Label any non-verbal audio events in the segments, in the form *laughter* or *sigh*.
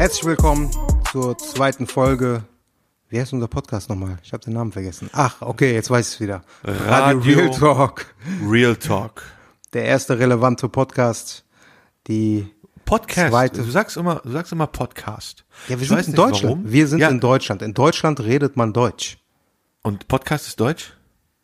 Herzlich willkommen zur zweiten Folge. Wie heißt unser Podcast nochmal? Ich habe den Namen vergessen. Ach, okay, jetzt weiß ich es wieder. Radio Real Talk. Real Talk. Der erste relevante Podcast. Die Podcast. Zweite. Du sagst immer, du sagst immer Podcast. ja, wir Ich sind in Deutschland. warum. Wir sind ja, in Deutschland. In Deutschland redet man Deutsch. Und Podcast ist Deutsch?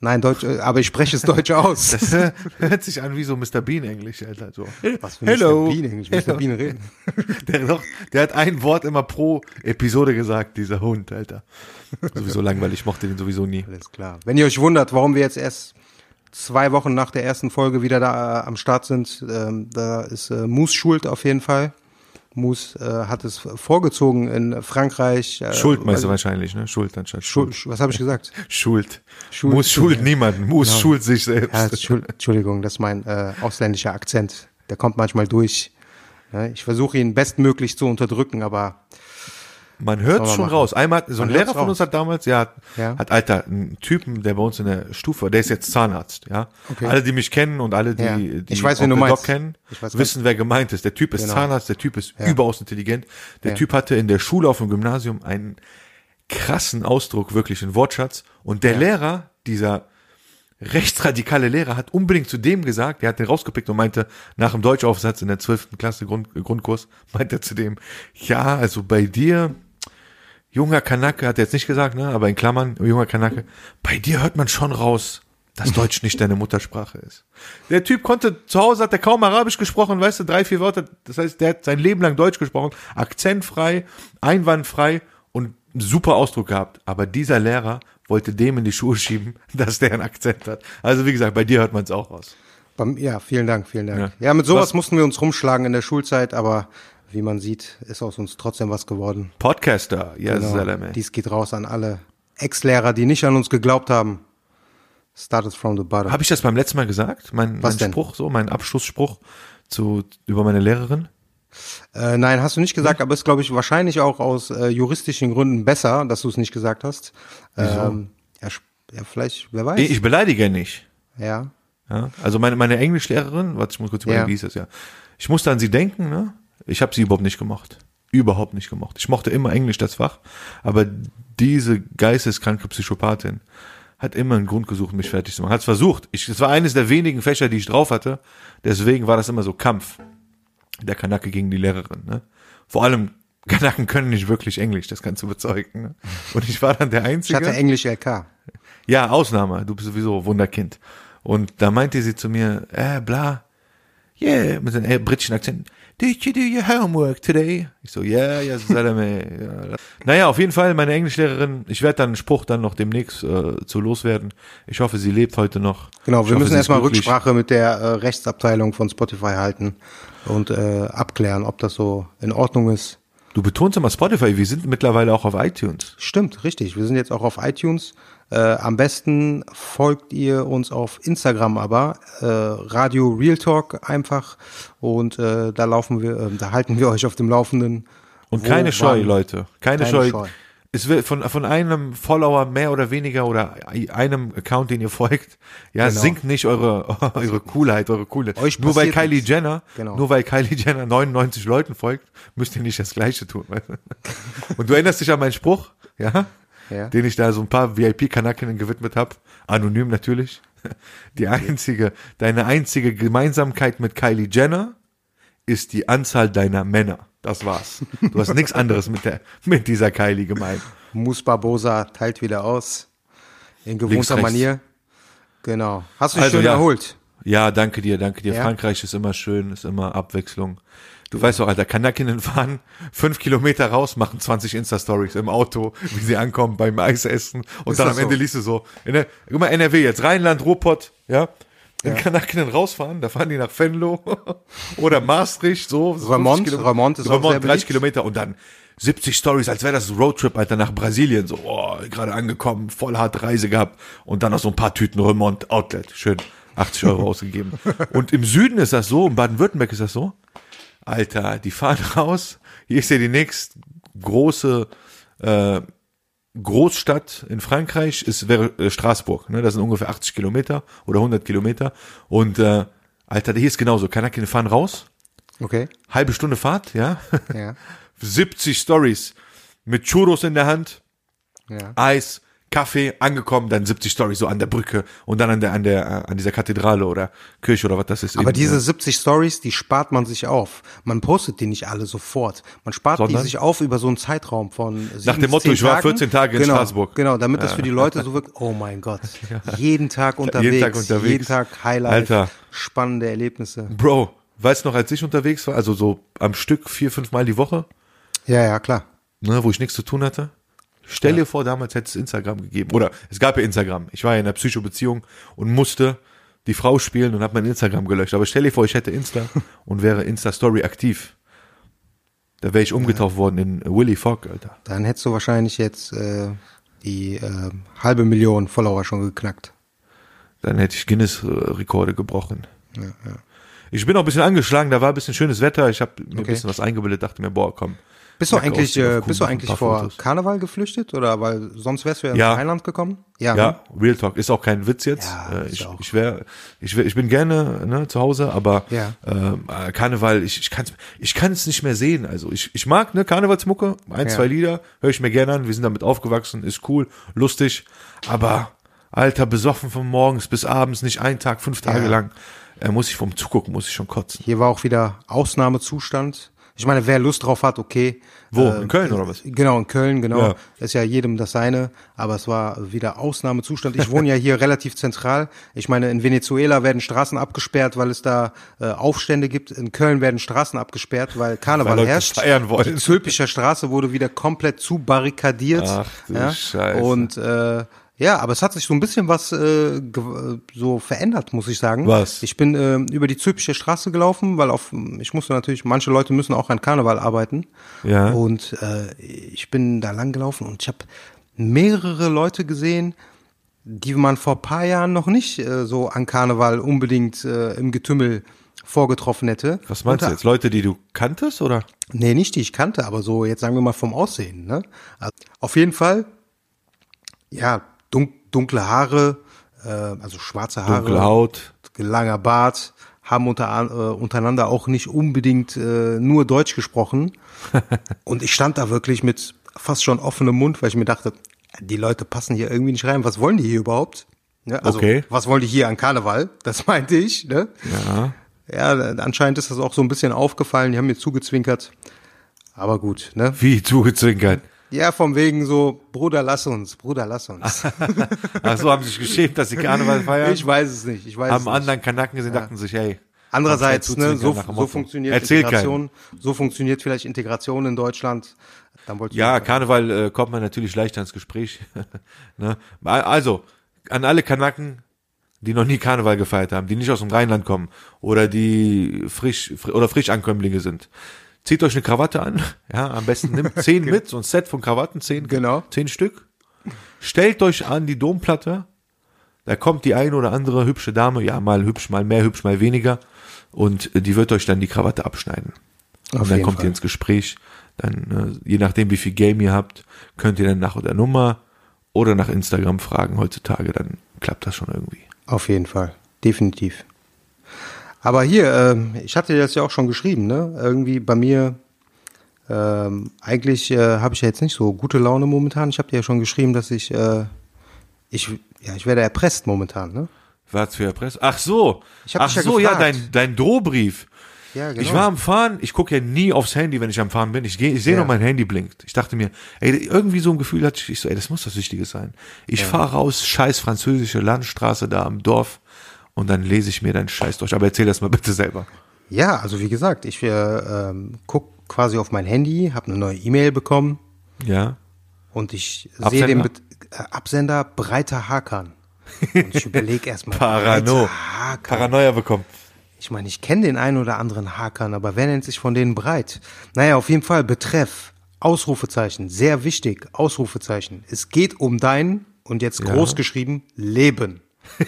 Nein, Deutsch, äh, aber ich spreche es Deutsch aus. *laughs* Das hört sich an wie so Mr. Bean Englisch, Alter. So. Was für Hello. Mr. Bean Englisch. Mr. Hello. Bean reden. *laughs* Der, doch, der hat ein Wort immer pro Episode gesagt, dieser Hund, Alter. Sowieso langweilig, ich mochte den sowieso nie. Alles klar. Wenn ihr euch wundert, warum wir jetzt erst zwei Wochen nach der ersten Folge wieder da äh, am Start sind, ähm, da ist äh, Moose schuld auf jeden Fall. Moose äh, hat es vorgezogen in Frankreich. Äh, Schuld meinst du wahrscheinlich, ne? Schuld anstatt Schuld, Schuld. was habe ich gesagt? *laughs* Schuld. Schuld. Muss schuld Ja. niemanden. Muss Genau. schuld sich selbst. Ja, Entschuld- Entschuldigung, das ist mein äh, ausländischer Akzent. Der kommt manchmal durch. Ja, ich versuche ihn bestmöglich zu unterdrücken, aber Man hört schon machen. raus. Einmal, hat- so ein Man Lehrer von uns hat damals, ja, hat, Ja. hat Alter, einen Typen, der bei uns in der Stufe, der ist jetzt Zahnarzt, ja. Okay. Alle, die mich kennen und alle, die, Ja. die Ich weiß, Onkel. Doc kennen, weiß wissen, wer gemeint ist. Der Typ ist Genau. Zahnarzt, der Typ ist Ja. überaus intelligent. Der. Typ hatte in der Schule auf dem Gymnasium einen krassen Ausdruck, wirklich einen Wortschatz. Und der Lehrer, dieser rechtsradikale Lehrer hat unbedingt zu dem gesagt, der hat den rausgepickt und meinte, nach dem Deutschaufsatz in der 12. Klasse Grund, Grundkurs, meinte er zu dem, ja, also bei dir, junger Kanake, hat er jetzt nicht gesagt, ne, aber in Klammern, junger Kanake, bei dir hört man schon raus, dass Deutsch nicht deine Muttersprache ist. Der Typ konnte, zu Hause hat er kaum Arabisch gesprochen, weißt du, drei, vier Wörter, das heißt, der hat sein Leben lang Deutsch gesprochen, akzentfrei, einwandfrei und einen super Ausdruck gehabt. Aber dieser Lehrer wollte dem in die Schuhe schieben, *laughs* dass der einen Akzent hat. Also wie gesagt, bei dir hört man es auch raus. ja, vielen Dank, vielen Dank. Ja. Ja, mit sowas Was- mussten wir uns rumschlagen in der Schulzeit, aber wie man sieht, ist aus uns trotzdem was geworden. Podcaster, ja, Genau. Salame. Dies geht raus an alle Ex-Lehrer, die nicht an uns geglaubt haben. Started from the bottom. Habe ich das beim letzten Mal gesagt? Mein, Was mein denn? Spruch, so, mein Abschlussspruch zu, über meine Lehrerin? Äh, nein, hast du nicht gesagt, aber ist, glaube ich, wahrscheinlich auch aus äh, juristischen Gründen besser, dass du es nicht gesagt hast. Ähm, ja, ja, vielleicht, wer weiß. Ich, ich beleidige nicht. ja. Ja, also meine, meine Englischlehrerin, warte, ich muss kurz überlegen, Ja. wie hieß das ja. Ich musste an sie denken, ne? Ich habe sie überhaupt nicht gemocht. Überhaupt nicht gemocht. Ich mochte immer Englisch, das Fach, aber diese geisteskranke Psychopathin hat immer einen Grund gesucht, mich fertig zu machen. Hat es versucht. Ich, es war eines der wenigen Fächer, die ich drauf hatte. Deswegen war das immer so Kampf. Der Kanake gegen die Lehrerin. Ne? Vor allem, *laughs* Kanaken können nicht wirklich Englisch, das kannst du bezeugen. Ne? Und ich war dann der Ich Einzige. hatte Englisch LK. Ja, Ausnahme. Du bist sowieso Wunderkind. Und da meinte sie zu mir, äh, bla, yeah, mit einem äh, britischen Akzent. Did you do your homework today? Ich so, yeah, yes, Salame. Ja. Naja, auf jeden Fall, meine Englischlehrerin, ich werde dann einen Spruch dann noch demnächst äh, zu loswerden. Ich hoffe, sie lebt heute noch. Genau, ich wir hoffe, müssen erstmal. Rücksprache mit der äh, Rechtsabteilung von Spotify halten und äh, abklären, ob das so in Ordnung ist. Du betonst immer Spotify, wir sind mittlerweile auch auf iTunes. Stimmt, richtig. Wir sind jetzt auch auf iTunes. Äh, am besten folgt ihr uns auf Instagram aber, äh, Radio Real Talk einfach. Und äh, da laufen wir, äh, da halten wir euch auf dem Laufenden. Und Wo, keine Scheu, wann. Leute. Keine, Keine Scheu. Scheu. Es wird von, von einem Follower mehr oder weniger oder einem Account, den ihr folgt, ja, Genau. sinkt nicht eure, *laughs* eure Coolheit, eure Coolheit. Euch nur weil Kylie nichts. Jenner, Genau. nur weil Kylie Jenner 99 Leuten folgt, müsst ihr nicht das Gleiche tun. Weißt *laughs* du? Und du erinnerst dich an meinen Spruch, ja? Ja. Den ich da so ein paar VIP-Kanakinnen gewidmet habe. Anonym natürlich. Die einzige, deine einzige Gemeinsamkeit mit Kylie Jenner ist die Anzahl deiner Männer. Das war's. Du hast nichts anderes mit der, mit dieser Kylie gemeint. Mus Barbosa teilt wieder aus. In Links, gewohnter rechts. Manier. Genau. Hast du dich Also, schön ja. erholt? Ja, danke dir, danke dir. Ja. Frankreich ist immer schön, ist immer Abwechslung. Du weißt doch, Alter, Kanakinnen fahren fünf Kilometer raus, machen 20 Insta-Stories im Auto, wie sie ankommen beim Eisessen. Und Ist dann am Ende so? liest du so, in der, guck mal, NRW jetzt, Rheinland, Ruhrpott, ja. Wenn Kanaken dann rausfahren, da fahren die nach Venlo *laughs* oder Maastricht, so. Remont, 50 Kilometer. Remont ist Remont, sehr 30 beliebt. Kilometer und dann 70 Stories, als wäre das ein Roadtrip, Alter, nach Brasilien, so, oh, gerade angekommen, voll harte Reise gehabt und dann noch so ein paar Tüten Remont Outlet, schön 80 Euro *laughs* ausgegeben. Und im Süden ist das so, in Baden-Württemberg ist das so, Alter, die fahren *laughs* raus, hier ist ja die nächst große äh, Großstadt in Frankreich ist wäre äh, Straßburg, ne? Das sind ungefähr 80 Kilometer oder 100 Kilometer. Und äh, Alter, hier ist genauso. Kanaken fahren raus, Okay. halbe Stunde Fahrt, ja, Ja. *laughs* 70 Stories mit Churros in der Hand, Ja. Eis, Kaffee, angekommen, dann 70 Stories so an der Brücke und dann an der an der äh, an dieser Kathedrale oder Kirche oder was das ist. Aber eben, diese ja. 70 Stories, die spart man sich auf. Man postet die nicht alle sofort. Man spart Sondern? die sich auf über so einen Zeitraum von Nach dem Motto, ich war Tagen. 14 Tage in genau, Straßburg. Genau, damit das für die Leute so wirkt, oh mein Gott, *laughs* jeden Tag unterwegs, Jeden Tag unterwegs. jeden Tag Highlight, Alter. spannende Erlebnisse. Bro, weißt du noch, als ich unterwegs war, also so am Stück vier, fünf Mal die Woche, Ja, ja, klar. ne, wo ich nichts zu tun hatte. Stell dir vor, damals hätte es Instagram gegeben. Oder es gab ja Instagram. Ich war ja in einer Psychobeziehung und musste die Frau spielen und habe mein Instagram gelöscht. Aber stell dir vor, ich hätte Insta *laughs* und wäre Insta-Story aktiv. Da wäre ich umgetauft worden in Willy Fogg, Alter. Dann hättest du wahrscheinlich jetzt äh, die äh, halbe Million Follower schon geknackt. Dann hätte ich Guinness-Rekorde gebrochen. Ich bin auch ein bisschen angeschlagen, da war ein bisschen schönes Wetter. Ich habe mir ein Okay. bisschen was eingebildet, dachte mir, boah, komm. Bist du eigentlich, äh, bist du eigentlich vor Fotos. Karneval geflüchtet oder weil sonst wärst du ja ins Ja. Rheinland gekommen? Ja. Ja, Real Talk ist auch kein Witz jetzt. Ja, äh, ich, ich wäre, ich, wär, ich bin gerne ne, zu Hause, aber Ja. ähm, äh, Karneval, ich, ich kann es ich kann's nicht mehr sehen. Also ich, ich mag ne Karnevalsmucke, ein, zwei Lieder, höre ich mir gerne an. Wir sind damit aufgewachsen, ist cool, lustig, aber Alter, besoffen von morgens bis abends, nicht einen Tag, fünf Tage lang, äh, muss ich vom Zugucken, muss ich schon kotzen. Hier war auch wieder Ausnahmezustand. Ich meine, wer Lust drauf hat, okay. Wo? In Köln oder was? Genau, in Köln, genau. Ja. Ist ja jedem das seine, aber es war wieder Ausnahmezustand. Ich wohne ja hier *laughs* relativ zentral. Ich meine, in Venezuela werden Straßen abgesperrt, weil es da äh, Aufstände gibt. In Köln werden Straßen abgesperrt, weil *laughs* Karneval Weil herrscht. feiern wollen. Die Zülpicher Straße wurde wieder komplett zu barrikadiert. Ach du ja? Scheiße. Und äh, ja, aber es hat sich so ein bisschen was äh, ge- so verändert, muss ich sagen. Was? Ich bin äh, über die Zülpicher Straße gelaufen, weil auf ich musste natürlich, manche Leute müssen auch an Karneval arbeiten. Ja. Und äh, ich bin da lang gelaufen und ich habe mehrere Leute gesehen, die man vor paar Jahren noch nicht äh, so an Karneval unbedingt äh, im Getümmel vorgetroffen hätte. Was meinst du Unter- jetzt? Leute, die du kanntest oder? Nee, nicht die ich kannte, aber so jetzt sagen wir mal vom Aussehen. Ne? Also, auf jeden Fall, ja, dun dunkle Haare, äh, also schwarze Haare, Dunkle Haut. langer Bart, haben unter, äh, untereinander auch nicht unbedingt äh, nur Deutsch gesprochen. *laughs* Und ich stand da wirklich mit fast schon offenem Mund, weil ich mir dachte, die Leute passen hier irgendwie nicht rein. Was wollen die hier überhaupt? Ne? Also, Okay. was wollen die hier an Karneval? Das *laughs* meinte ich. Ne? Ja. Ja, anscheinend ist das auch so ein bisschen aufgefallen. Die haben mir zugezwinkert. Aber gut, ne? Wie zugezwinkert. Ja, vom wegen so, Bruder, lass uns, Bruder, lass uns. *laughs* Ach so, haben sich geschämt, dass sie Karneval feiern? Ich weiß es nicht, ich weiß es haben nicht. anderen Kanaken gesehen, dachten sich, hey. Andererseits, ne, so, so funktioniert Erzähl Integration, so funktioniert vielleicht Integration in Deutschland. Dann Ja, Karneval äh, kommt man natürlich leichter ins Gespräch. *laughs* ne? Also, an alle Kanaken, die noch nie Karneval gefeiert haben, die nicht aus dem Rheinland kommen oder die frisch fr oder Frischankömmlinge sind. Zieht euch eine Krawatte an, *laughs* ja, am besten nimmt *laughs* zehn mit, so ein Set von Krawatten, zehn, Genau. zehn Stück. Stellt euch an die Domplatte, da kommt die eine oder andere hübsche Dame, ja, mal hübsch, mal mehr hübsch, mal weniger, und äh, die wird euch dann die Krawatte abschneiden. Auf und dann kommt Fall. ihr ins Gespräch. Dann, äh, je nachdem, wie viel Game ihr habt, könnt ihr dann nach der Nummer oder nach Instagram fragen heutzutage. Dann klappt das schon irgendwie. Auf jeden Fall, definitiv. Aber hier, ähm, ich hatte dir das ja auch schon geschrieben, ne? Irgendwie bei mir, ähm, eigentlich äh, habe ich ja jetzt nicht so gute Laune momentan. Ich habe dir ja schon geschrieben, dass ich, äh, ich, ja, ich werde erpresst momentan, ne? Was für Erpressung? Ach so. Ach ja so, ja, gefragt. dein, dein Drohbrief. Ja, genau. Ich war am Fahren, ich gucke ja nie aufs Handy, wenn ich am Fahren bin. Ich, geh- ich sehe Ja. nur, mein Handy blinkt. Ich dachte mir, ey, irgendwie so ein Gefühl hatte ich, ich so, ey, das muss das Wichtige sein. Ich fahre raus, scheiß französische Landstraße da am Dorf und dann lese ich mir dein Scheiß durch. Aber erzähl das mal bitte selber. Ja, also wie gesagt, ich äh, ähm, guck quasi auf mein Handy, habe eine neue E-Mail bekommen Ja. und ich sehe den Bet äh, Absender Breiter Hakan. Und ich überlege *laughs* erstmal. Parano. Paranoia bekommen. Ich meine, ich kenne den einen oder anderen Hackern, aber wer nennt sich von denen breit? Naja, auf jeden Fall, Betreff, Ausrufezeichen, sehr wichtig, Ausrufezeichen. Es geht um dein, und jetzt groß geschrieben, Leben. *laughs*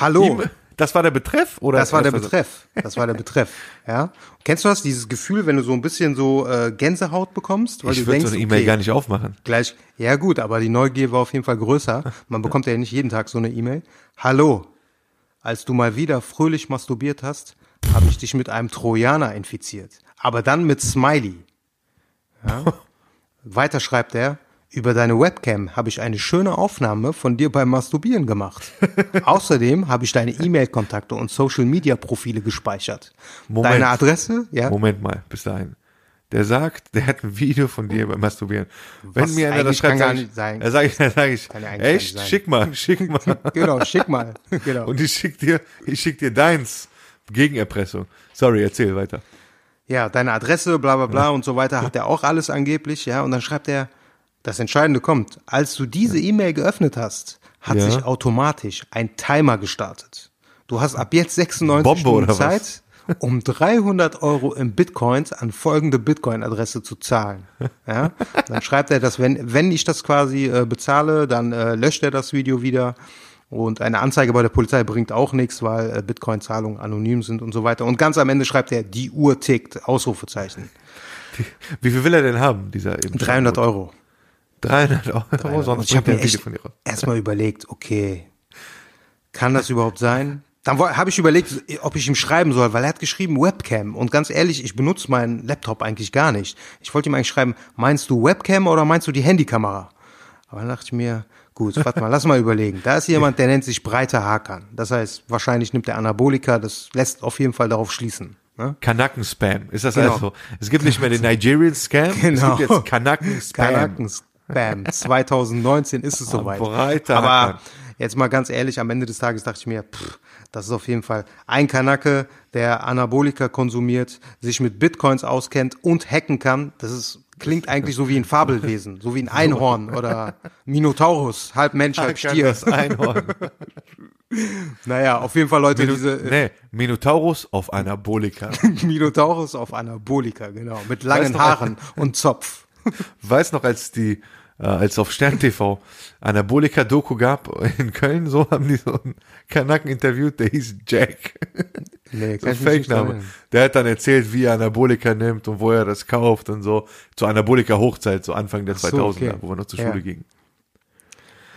Hallo. Das war der Betreff oder? Das war der Betreff. Das war der Betreff. *laughs* Ja. Kennst du das? Dieses Gefühl, wenn du so ein bisschen so äh, Gänsehaut bekommst, weil Ich du würde so eine E-Mail okay, gar nicht aufmachen. gleich. Ja gut, aber die Neugier war auf jeden Fall größer. *laughs* Man bekommt ja nicht jeden Tag so eine E-Mail. Hallo. Als du mal wieder fröhlich masturbiert hast, habe ich dich mit einem Trojaner infiziert. Aber dann mit Smiley. Ja. *laughs* Weiter schreibt er. Über deine Webcam habe ich eine schöne Aufnahme von dir beim Masturbieren gemacht. *laughs* Außerdem habe ich deine E-Mail-Kontakte und Social-Media-Profile gespeichert. Moment. Deine Adresse? Ja. Moment mal, bis dahin. Der sagt, der hat ein Video von dir beim Masturbieren. Wenn Was mir einer das schreibt, kann gar sag ich, nicht sein. dann sage ich, sag ich, ja echt, schick mal, schick mal. *laughs* Genau, schick mal. *laughs* Genau. Und ich schick dir, ich schick dir deins. Gegenerpressung. Sorry, erzähl weiter. ja, deine Adresse, bla bla bla und so weiter, hat er auch alles angeblich, ja, und dann schreibt er, das Entscheidende kommt, als du diese E-Mail geöffnet hast, hat Ja. sich automatisch ein Timer gestartet. Du hast ab jetzt 96 Bombe Stunden oder was? Zeit, um 300 Euro in Bitcoins an folgende Bitcoin-Adresse zu zahlen. Ja, dann schreibt er, dass wenn, wenn ich das quasi äh, bezahle, dann äh, löscht er das Video wieder. Und eine Anzeige bei der Polizei bringt auch nichts, weil äh, Bitcoin-Zahlungen anonym sind und so weiter. Und ganz am Ende schreibt er, die Uhr tickt, Ausrufezeichen. Wie viel will er denn haben, dieser eben? 300 Euro. 300 Euro, Und sonst ich habe bringt er ein Video echt von dir raus. erstmal überlegt, okay, kann das überhaupt sein? Dann habe ich überlegt, ob ich ihm schreiben soll, weil er hat geschrieben Webcam. Und ganz ehrlich, ich benutze meinen Laptop eigentlich gar nicht. Ich wollte ihm eigentlich schreiben, meinst du Webcam oder meinst du die Handykamera? Aber dann dachte ich mir, gut, warte mal, lass mal überlegen. Da ist jemand, der nennt sich breiter Hakan. Das heißt, wahrscheinlich nimmt er Anabolika, das lässt auf jeden Fall darauf schließen. Ne? Kanaken-Spam. Ist das Genau. also? Es gibt nicht mehr den Nigerian-Scam, Genau. es gibt jetzt Kanaken-Spam. Kanaken-Spam. 2019 *laughs* ist es soweit. breiter Aber jetzt mal ganz ehrlich, am Ende des Tages dachte ich mir, pff, das ist auf jeden Fall ein Kanake, der Anabolika konsumiert, sich mit Bitcoins auskennt und hacken kann. Das ist, klingt eigentlich so wie ein Fabelwesen, so wie ein *laughs* Einhorn oder Minotaurus, halb Mensch, halb Stier. Das Einhorn. *laughs* Naja, auf jeden Fall Leute, diese nee, Minotaurus auf Anabolika. Minotaurus auf Anabolika, genau, mit langen Weißt Haaren und Zopf. Weiß noch, als die, äh, als auf Stern TV Anabolika-Doku gab in Köln, so haben die so einen Kanaken interviewt, der hieß Jack. Nee, *laughs* So ein Fake-Name. Der hat dann erzählt, wie er Anabolika nimmt und wo er das kauft und so. Zur Anabolika-Hochzeit, so Anfang der so, 2000er, okay. wo wir noch zur Ja. Schule gingen.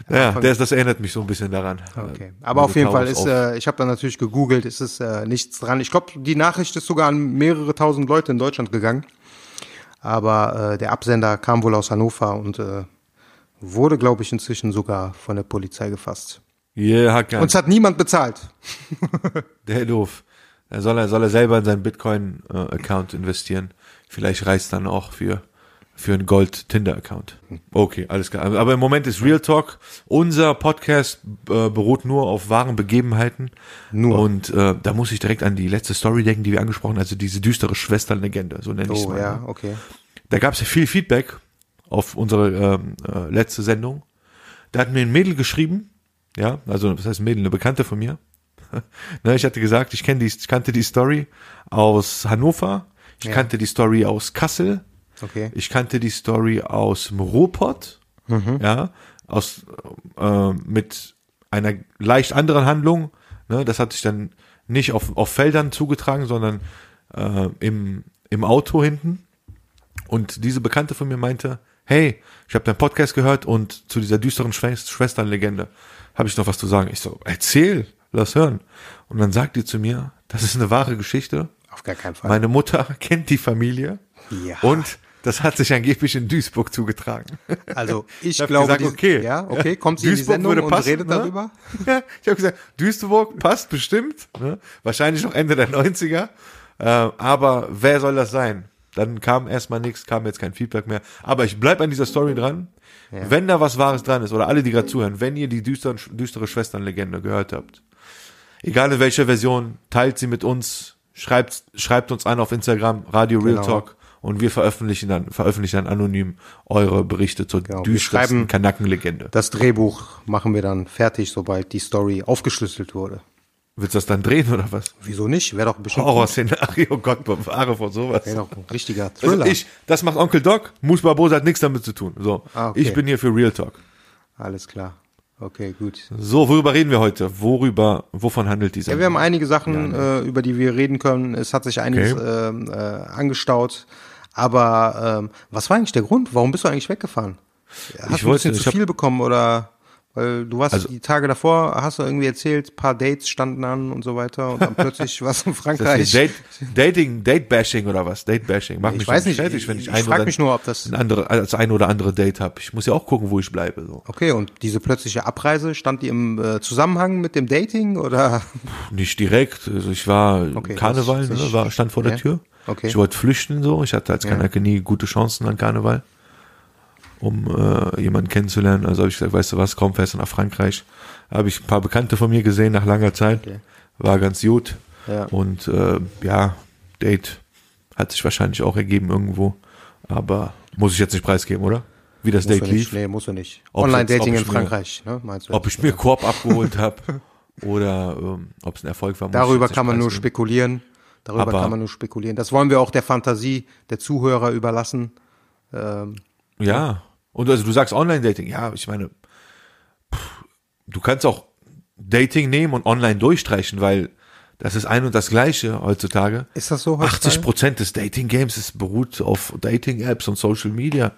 Ja, das, das erinnert mich so ein bisschen daran. Okay. Aber auf jeden Fall ist, äh, ich habe dann natürlich gegoogelt, ist es äh, nichts dran. Ich glaube, die Nachricht ist sogar an mehrere tausend Leute in Deutschland gegangen. Aber äh, der Absender kam wohl aus Hannover und äh, wurde, glaube ich, inzwischen sogar von der Polizei gefasst. Yeah, Hakan. Uns hat niemand bezahlt. *laughs* Der doof. Da soll er, soll er selber in seinen Bitcoin-Account investieren. Vielleicht reicht dann auch für, für einen Gold-Tinder-Account. Okay, alles klar. Aber im Moment ist Real Talk. Unser Podcast äh, beruht nur auf wahren Begebenheiten. Nur. Und äh, da muss ich direkt an die letzte Story denken, die wir angesprochen haben, also diese düstere Schwesterlegende, so nenne ich es Oh mal. ja, ne? okay. Da gab es ja viel Feedback auf unsere ähm, äh, letzte Sendung. Da hat mir ein Mädel geschrieben, ja, also das heißt Mädel, eine Bekannte von mir. *laughs* ne, ich hatte gesagt, ich kenne die, ich kannte die Story aus Hannover, ich Ja. kannte die Story aus Kassel, Okay. ich kannte die Story aus dem Ruhrpott, ja, aus äh, mit einer leicht anderen Handlung. Ne, das hat sich dann nicht auf, auf Feldern zugetragen, sondern äh, im, im Auto hinten. Und diese Bekannte von mir meinte, hey, ich habe deinen Podcast gehört und zu dieser düsteren Schwest Schwesternlegende habe ich noch was zu sagen. Ich so, erzähl, lass hören. Und dann sagt die zu mir, das ist eine wahre Geschichte. Auf gar keinen Fall. Meine Mutter *laughs* kennt die Familie Ja. und das hat sich angeblich in Duisburg zugetragen. also *laughs* ich Ich glaube, gesagt, okay. ja, okay, kommt sie in die Duisburg Sendung würde und passen, redet ne? darüber? *laughs* Ja, ich habe gesagt, Duisburg passt bestimmt, ne? wahrscheinlich noch Ende der 90er, äh, aber wer soll das sein? Dann kam erstmal nichts, kam jetzt kein Feedback mehr, aber ich bleib an dieser Story dran. Wenn da was Wahres dran ist, oder alle, die gerade zuhören, wenn ihr die düsteren, düstere Schwesternlegende gehört habt, egal in welcher Version, teilt sie mit uns, schreibt, schreibt uns an auf Instagram, Radio Real Genau. Talk und wir veröffentlichen dann, veröffentlichen dann anonym eure Berichte zur Genau, düstersten Kanackenlegende. Das Drehbuch machen wir dann fertig, sobald die Story aufgeschlüsselt wurde. Willst du das dann drehen oder was? Wieso nicht? Wäre doch bestimmt Horrorszenario, *laughs* Gott, bewahre vor sowas. wär doch ein richtiger Also Thriller. ich, das macht Onkel Doc, Mus Barbosa hat nichts damit zu tun. So, Ah, okay. ich bin hier für Real Talk. Alles klar. Okay, gut. So, worüber reden wir heute? Worüber, wovon handelt dieser? Ja, wir haben einige Sachen, äh, über die wir reden können. Es hat sich einiges Okay. ähm, äh, angestaut. Aber ähm, was war eigentlich der Grund? Warum bist du eigentlich weggefahren? Hast Ich du ein wollte- bisschen ich zu viel bekommen oder weil du warst Also- die Tage davor, hast du irgendwie erzählt, paar Dates standen an und so weiter und dann plötzlich warst du in *laughs* Frankreich. Date, Dating, Date-Bashing oder was? Date-Bashing. Mach Ich mich weiß nicht, fertig, wenn ich, ich ein frag oder, mich nur, ob das- ein andere, als ein oder andere Date habe. Ich muss ja auch gucken, wo ich bleibe. So. Okay, und diese plötzliche Abreise, stand die im äh, Zusammenhang mit dem Dating oder? Nicht direkt. Also ich war Okay, Karneval, ne, war, stand vor der Ja. Tür. Okay. Ich wollte flüchten so. Ich hatte als. Kanake nie gute Chancen an Karneval, um äh, jemanden kennenzulernen. Also habe ich gesagt, weißt du was, komm fest nach Frankreich. Habe ich ein paar Bekannte von mir gesehen nach langer Zeit. Okay. War ganz gut. Ja. Und äh, ja, Date hat sich wahrscheinlich auch ergeben irgendwo. Aber muss ich jetzt nicht preisgeben, oder? Wie das Musst Date du lief. nee, musst du nicht. Online-Dating in ob ich mir- Frankreich, ne, meinst du? Ob ich mir Korb abgeholt *laughs* habe oder ähm, ob es ein Erfolg war. muss Darüber kann man nur spekulieren. Darüber Aber- kann man nur spekulieren. Das wollen wir auch der Fantasie der Zuhörer überlassen. Ähm, Ja. Und also du sagst Online-Dating. Ja, ich meine, pff, du kannst auch Dating nehmen und online durchstreichen, weil das ist ein und das Gleiche heutzutage. ist das so? 80 Prozent des Dating-Games beruht auf Dating-Apps und Social Media.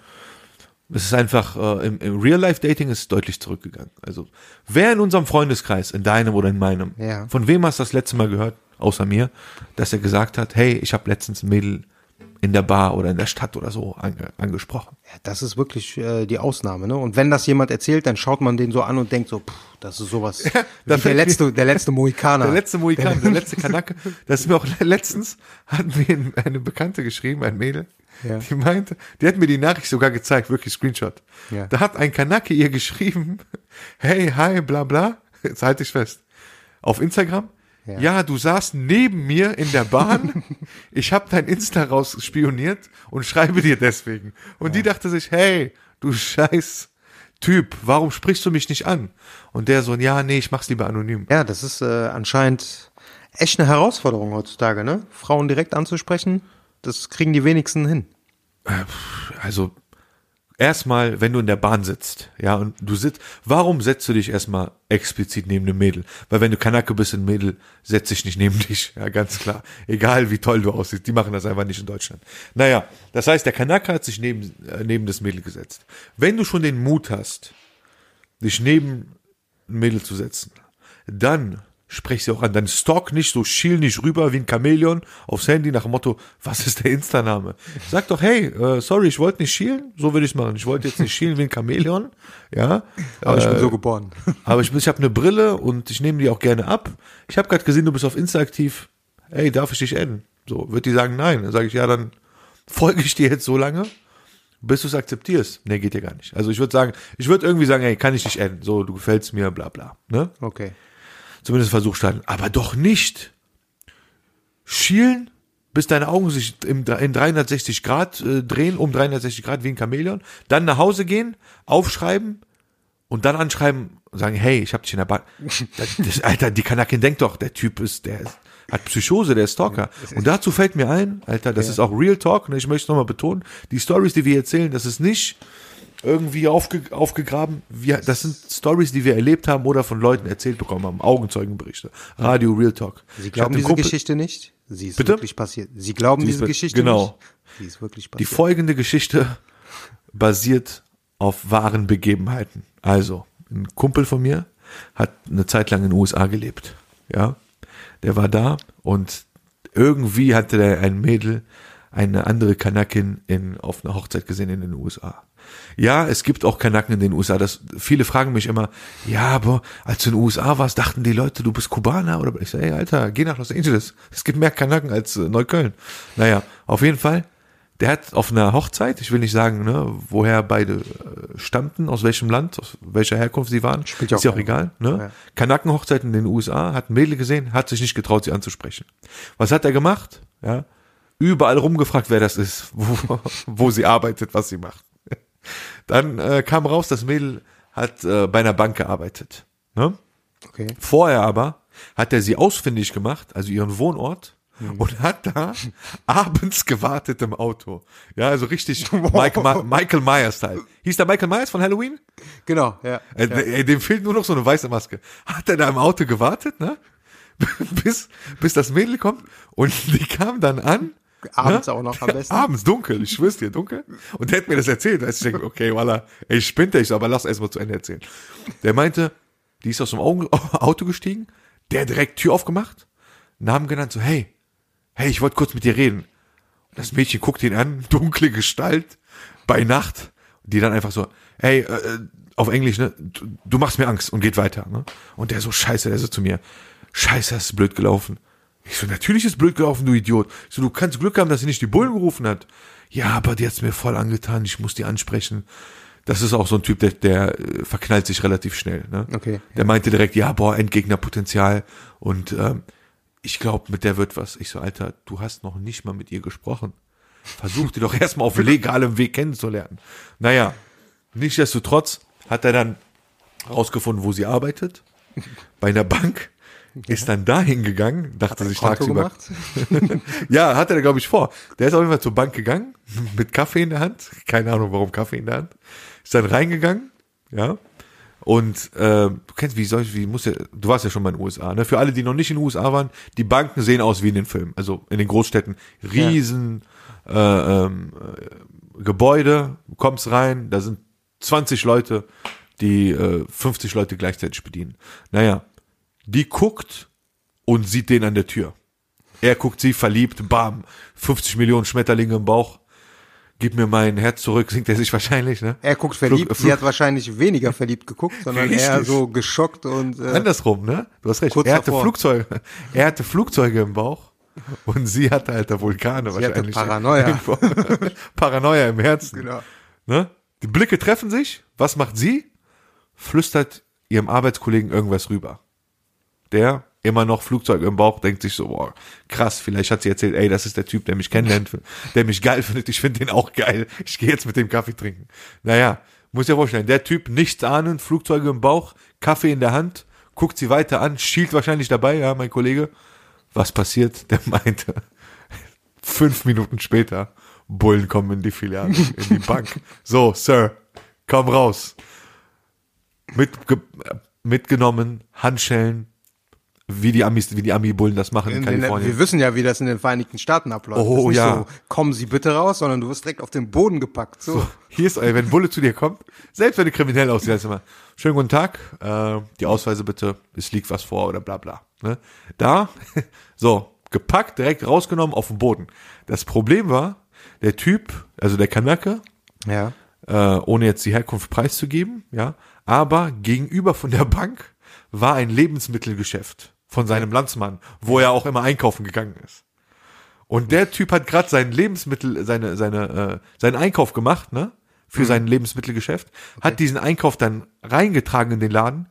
Es ist einfach, äh, im, im Real-Life-Dating ist deutlich zurückgegangen. Also, wer in unserem Freundeskreis, in deinem oder in meinem, Ja. von wem hast du das letzte Mal gehört, außer mir, dass er gesagt hat, hey, ich habe letztens ein Mädel in der Bar oder in der Stadt oder so ange angesprochen. Ja, das ist wirklich äh, die Ausnahme, ne? Und wenn das jemand erzählt, dann schaut man den so an und denkt so, pff, das ist sowas. *laughs* wie da der letzte, der letzte Mohikaner. Der letzte Mohikan, der letzte Kanake. Das ist mir auch *laughs* letztens, hat mir eine Bekannte geschrieben, ein Mädel, Ja. die meinte, die hat mir die Nachricht sogar gezeigt, wirklich Screenshot. Ja. Da hat ein Kanake ihr geschrieben, hey, hi, bla bla, jetzt halte ich fest, auf Instagram, Ja. ja. du saßt neben mir in der Bahn, *laughs* ich habe dein Insta rausspioniert und schreibe dir deswegen. Und die dachte sich, hey, du scheiß Typ, warum sprichst du mich nicht an? Und der so, ja, nee, ich mach's lieber anonym. Ja, das ist äh, anscheinend echt eine Herausforderung heutzutage, ne? Frauen direkt anzusprechen, das kriegen die wenigsten hin. also erstmal, wenn du in der Bahn sitzt, ja, und du sitzt, warum setzt du dich erstmal explizit neben einem Mädel? Weil wenn du Kanake bist, ein Mädel setzt sich nicht neben *laughs* dich, ja, ganz klar. Egal wie toll du aussiehst, die machen das einfach nicht in Deutschland. Naja, das heißt, der Kanake hat sich neben, äh, neben das Mädel gesetzt. Wenn du schon den Mut hast, dich neben ein Mädel zu setzen, dann sprech sie auch an. Dann stalk nicht so, schiel nicht rüber wie ein Chamäleon aufs Handy nach dem Motto, was ist der Insta-Name? Sag doch, hey, äh, sorry, ich wollte nicht schielen, so würde ich machen. Ich wollte jetzt nicht schielen wie ein Chamäleon, ja. Aber ich bin Äh, so geboren. *laughs* aber ich, ich habe eine Brille und ich nehme die auch gerne ab. Ich habe gerade gesehen, du bist auf Insta aktiv. Ey, darf ich dich adden? So, wird die sagen, nein. Dann sage ich, ja, dann folge ich dir jetzt so lange, bis du es akzeptierst. Nee, geht ja gar nicht. Also ich würde sagen, ich würde irgendwie sagen, ey, kann ich dich adden? So, du gefällst mir, bla bla. Ne? Okay. Zumindest Versuch starten. Aber doch nicht schielen, bis deine Augen sich im, in 360 Grad äh, drehen, um 360 Grad wie ein Chamäleon. Dann nach Hause gehen, aufschreiben und dann anschreiben und sagen, hey, ich hab dich in der Bahn. *laughs* Das, das, Alter, die Kanakin denkt doch, der Typ ist, der ist, hat Psychose, der ist Stalker. Und dazu fällt mir ein, Alter, das ist auch Real Talk, und ich möchte nochmal betonen, die Stories, die wir erzählen, das ist nicht irgendwie aufge, aufgegraben. Wir, das sind Stories, die wir erlebt haben oder von Leuten erzählt bekommen haben. Augenzeugenberichte. Radio Real Talk. Sie glauben diese Kumpel- Geschichte nicht? Sie ist Bitte? wirklich passiert. Sie glauben Sie ist diese wir- Geschichte genau. nicht? Sie ist wirklich Die passiert. folgende Geschichte basiert auf wahren Begebenheiten. Also, ein Kumpel von mir hat eine Zeit lang in den USA gelebt. Ja, der war da und irgendwie hatte der ein Mädel, eine andere Kanakin in, auf einer Hochzeit gesehen in den USA. Ja, es gibt auch Kanaken in den USA. Das, viele fragen mich immer, ja, aber als du in den USA warst, dachten die Leute, du bist Kubaner oder ich sage, ey, Alter, geh nach Los Angeles. Es gibt mehr Kanaken als äh, Neukölln. Naja, auf jeden Fall der hat auf einer Hochzeit, ich will nicht sagen, ne, woher beide äh, stammten, aus welchem Land, aus welcher Herkunft sie waren, Spielt ist ja auch egal. Ne? Ja. Kanakenhochzeit in den USA, hat ein Mädel gesehen, hat sich nicht getraut, sie anzusprechen. Was hat er gemacht? Ja, überall rumgefragt, wer das ist, *laughs* wo, wo sie arbeitet, was sie macht. Dann äh, kam raus, das Mädel hat äh, bei einer Bank gearbeitet. Ne? Okay. Vorher aber hat er sie ausfindig gemacht, also ihren Wohnort, und hat da *laughs* abends gewartet im Auto. Ja, also richtig *laughs* Mike, Ma Michael Myers-Style. Hieß der Michael Myers von Halloween? Genau, ja. Äh, ey, dem fehlt nur noch so eine weiße Maske. Hat er da im Auto gewartet, ne? bis, bis das Mädel kommt und die kam dann an. Abends ne? auch noch am besten. *laughs* Abends dunkel, ich schwör's dir, dunkel. Und der hat mir das erzählt. Da ich denke, okay, voila, ey, ich spinnt ich, aber lass erst mal zu Ende erzählen. Der meinte, die ist aus dem *laughs* Auto gestiegen, der hat direkt Tür aufgemacht, Namen genannt, so, hey, hey, ich wollte kurz mit dir reden. Und das Mädchen guckt ihn an, *laughs* dunkle Gestalt, bei Nacht, die dann einfach so, hey, äh, auf Englisch, ne, du, du machst mir Angst und geht weiter. Ne? Und der so, scheiße, der so zu mir, scheiße, das ist blöd gelaufen. Ich so, natürlich ist blöd gelaufen, du Idiot. Ich so, du kannst Glück haben, dass sie nicht die Bullen gerufen hat. Ja, aber die hat's mir voll angetan, ich muss die ansprechen. Das ist auch so ein Typ, der, der äh, verknallt sich relativ schnell. Ne? Okay, Der meinte direkt, ja, boah, Endgegnerpotenzial. Und ähm, ich glaube, mit der wird was. Ich so, Alter, du hast noch nicht mal mit ihr gesprochen. Versuch die doch *laughs* erstmal auf legalem Weg kennenzulernen. Naja, nichtsdestotrotz hat er dann rausgefunden, wo sie arbeitet. Bei einer Bank. Ist dann dahin gegangen, dachte sich tagsüber. *laughs* Ja, hat er, glaube ich, vor. Der ist auf jeden Fall zur Bank gegangen, mit Kaffee in der Hand. Keine Ahnung, warum Kaffee in der Hand. Ist dann reingegangen, ja. Und äh, du kennst, wie soll ich, wie muss ja, du warst ja schon mal in den USA, ne? Für alle, die noch nicht in den USA waren, die Banken sehen aus wie in den Filmen. Also in den Großstädten. Riesen äh, ähm, äh, Gebäude, du kommst rein, da sind 20 Leute, die äh, 50 Leute gleichzeitig bedienen. Naja, die guckt und sieht den an der Tür. Er guckt sie verliebt, bam, 50 Millionen Schmetterlinge im Bauch. Gib mir mein Herz zurück, *laughs* singt er sich wahrscheinlich, ne? Er guckt verliebt, Flug- sie hat wahrscheinlich weniger verliebt geguckt, sondern Richtig. eher so geschockt und äh, Andersrum, ne? Du hast recht. Kurz er hatte davor. Flugzeuge, er hatte Flugzeuge im Bauch und sie hatte alter Vulkane Sie hatte wahrscheinlich. Paranoia. *laughs* Paranoia im Herzen. Genau. Ne? Die Blicke treffen sich. Was macht sie? Flüstert ihrem Arbeitskollegen irgendwas rüber. Der immer noch Flugzeug im Bauch denkt sich so, boah, krass, vielleicht hat sie erzählt, ey, das ist der Typ, der mich kennenlernt, *laughs* der mich geil findet, ich finde den auch geil. Ich gehe jetzt mit dem Kaffee trinken. Naja, muss ja vorstellen, der Typ, nichts ahnend, Flugzeuge im Bauch, Kaffee in der Hand, guckt sie weiter an, schielt wahrscheinlich dabei, ja, mein Kollege. Was passiert? Der meinte, *laughs* fünf Minuten später, Bullen kommen in die Filiale, in die Bank. So, Sir, komm raus. Mitge mitgenommen, Handschellen, wie die Amis, wie die Ami-Bullen das machen in, in Kalifornien. wir wissen ja, wie das in den Vereinigten Staaten abläuft. Oh, ja. So, kommen Sie bitte raus, sondern du wirst direkt auf den Boden gepackt. So. Hier ist, ey, wenn Bulle zu dir kommt, selbst wenn du kriminell aussiehst, heißt immer, schönen guten Tag, äh, die Ausweise bitte, es liegt was vor oder bla bla. Ne? Da, *laughs* so, gepackt, direkt rausgenommen auf den Boden. Das Problem war, der Typ, also der Kanake, Ja. äh, ohne jetzt die Herkunft preiszugeben, ja, aber gegenüber von der Bank war ein Lebensmittelgeschäft von seinem Landsmann, wo er auch immer einkaufen gegangen ist. Und der Typ hat gerade sein Lebensmittel, seine, seine, äh, seinen Einkauf gemacht, ne, für sein Lebensmittelgeschäft, hat diesen Einkauf dann reingetragen in den Laden,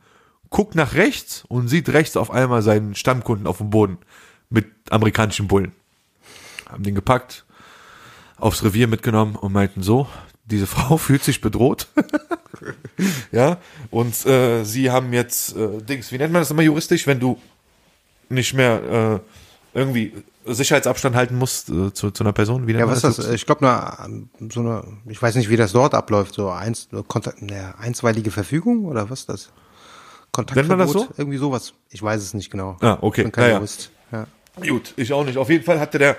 guckt nach rechts und sieht rechts auf einmal seinen Stammkunden auf dem Boden mit amerikanischen Bullen. Haben den gepackt, aufs Revier mitgenommen und meinten so, diese *laughs* Frau fühlt sich bedroht. *laughs* ja, und äh, sie haben jetzt äh, Dings, wie nennt man das immer juristisch, wenn du nicht mehr äh, irgendwie Sicherheitsabstand halten musst äh, zu, zu einer Person? Wie Ja, was ist das? Ich glaube, eine, so eine, ich weiß nicht, wie das dort abläuft, so eins, Kontakt, ne, einstweilige Verfügung oder was ist das? Nennt man das Kontaktverbot? so? Irgendwie sowas. Ich weiß es nicht genau. Ah, okay. Ich bin kein Naja. Jurist. Ja. Gut, ich auch nicht. Auf jeden Fall hatte der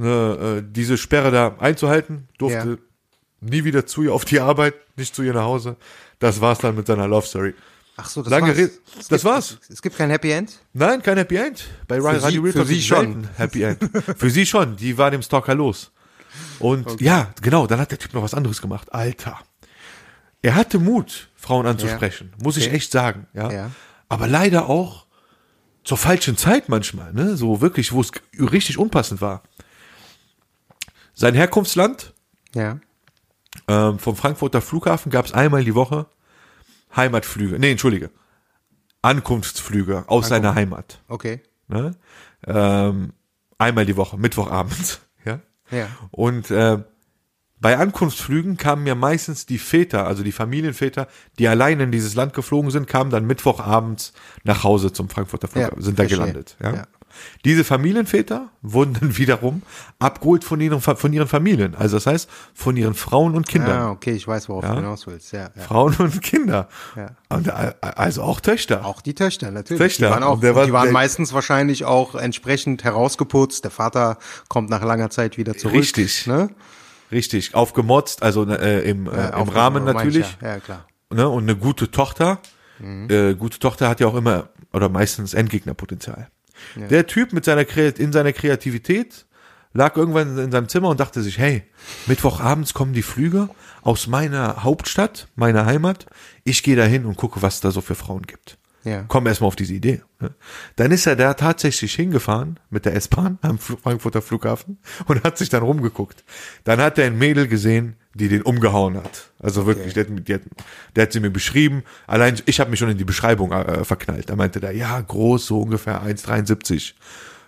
äh, äh, diese Sperre da einzuhalten, durfte Ja. nie wieder zu ihr auf die Arbeit, nicht zu ihr nach Hause. Das war's dann mit seiner Love Story. Ach so, das Lange war's. Es das gibt, war's. Es, es gibt kein Happy End? Nein, kein Happy End. Bei Für Radio Real für sie schon. Happy End. *laughs* für sie schon. Die war dem Stalker los. Und ja, genau, dann hat der Typ noch was anderes gemacht. Alter. Er hatte Mut, Frauen anzusprechen. Muss ich Okay. echt sagen. Ja? Ja. Aber leider auch zur falschen Zeit manchmal. Ne? So wirklich, wo es richtig unpassend war. Sein Herkunftsland, Ja. ähm, vom Frankfurter Flughafen gab es einmal die Woche Heimatflüge. Nee, entschuldige. Ankunftsflüge aus seiner Heimat. Okay. Ne? Ähm, Einmal die Woche, Mittwochabends. *laughs* Ja. Ja. Und äh, bei Ankunftsflügen kamen mir meistens die Väter, also die Familienväter, die allein in dieses Land geflogen sind, kamen dann Mittwochabends nach Hause zum Frankfurter Flughafen, Ja, sind da verstehe. gelandet. Ja. Ja. Diese Familienväter wurden dann *laughs* wiederum abgeholt von ihren, von ihren Familien, also das heißt von ihren Frauen und Kindern. Ah, okay, ich weiß, worauf Ja. du hinaus willst. Ja, ja. Frauen und Kinder. Ja. Und, äh, also auch Töchter. Auch die Töchter, natürlich. Töchter. Die waren, auch, war- die waren der- meistens wahrscheinlich auch entsprechend herausgeputzt. Der Vater kommt nach langer Zeit wieder zurück. Richtig. Ne? Richtig, aufgemotzt, also äh, im, äh, Äh, im Rahmen meine ich natürlich. Ja, ja, klar. Ne? Und eine gute Tochter. Mhm. Äh, gute Tochter hat ja auch immer oder meistens Endgegnerpotenzial. Der Typ mit seiner in seiner Kreativität lag irgendwann in seinem Zimmer und dachte sich, hey, Mittwochabends kommen die Flüge aus meiner Hauptstadt, meiner Heimat. Ich gehe da hin und gucke, was da so für Frauen gibt. Ja. Komm erstmal auf diese Idee. ne? Dann ist er da tatsächlich hingefahren mit der S-Bahn am Frankfurter Flughafen und hat sich dann rumgeguckt. Dann hat er ein Mädel gesehen, die den umgehauen hat. Also wirklich, der, hat, mir- der, hat, der hat sie mir beschrieben. Allein ich habe mich schon in die Beschreibung äh, verknallt. Da meinte der, ja, groß, so ungefähr 1,73.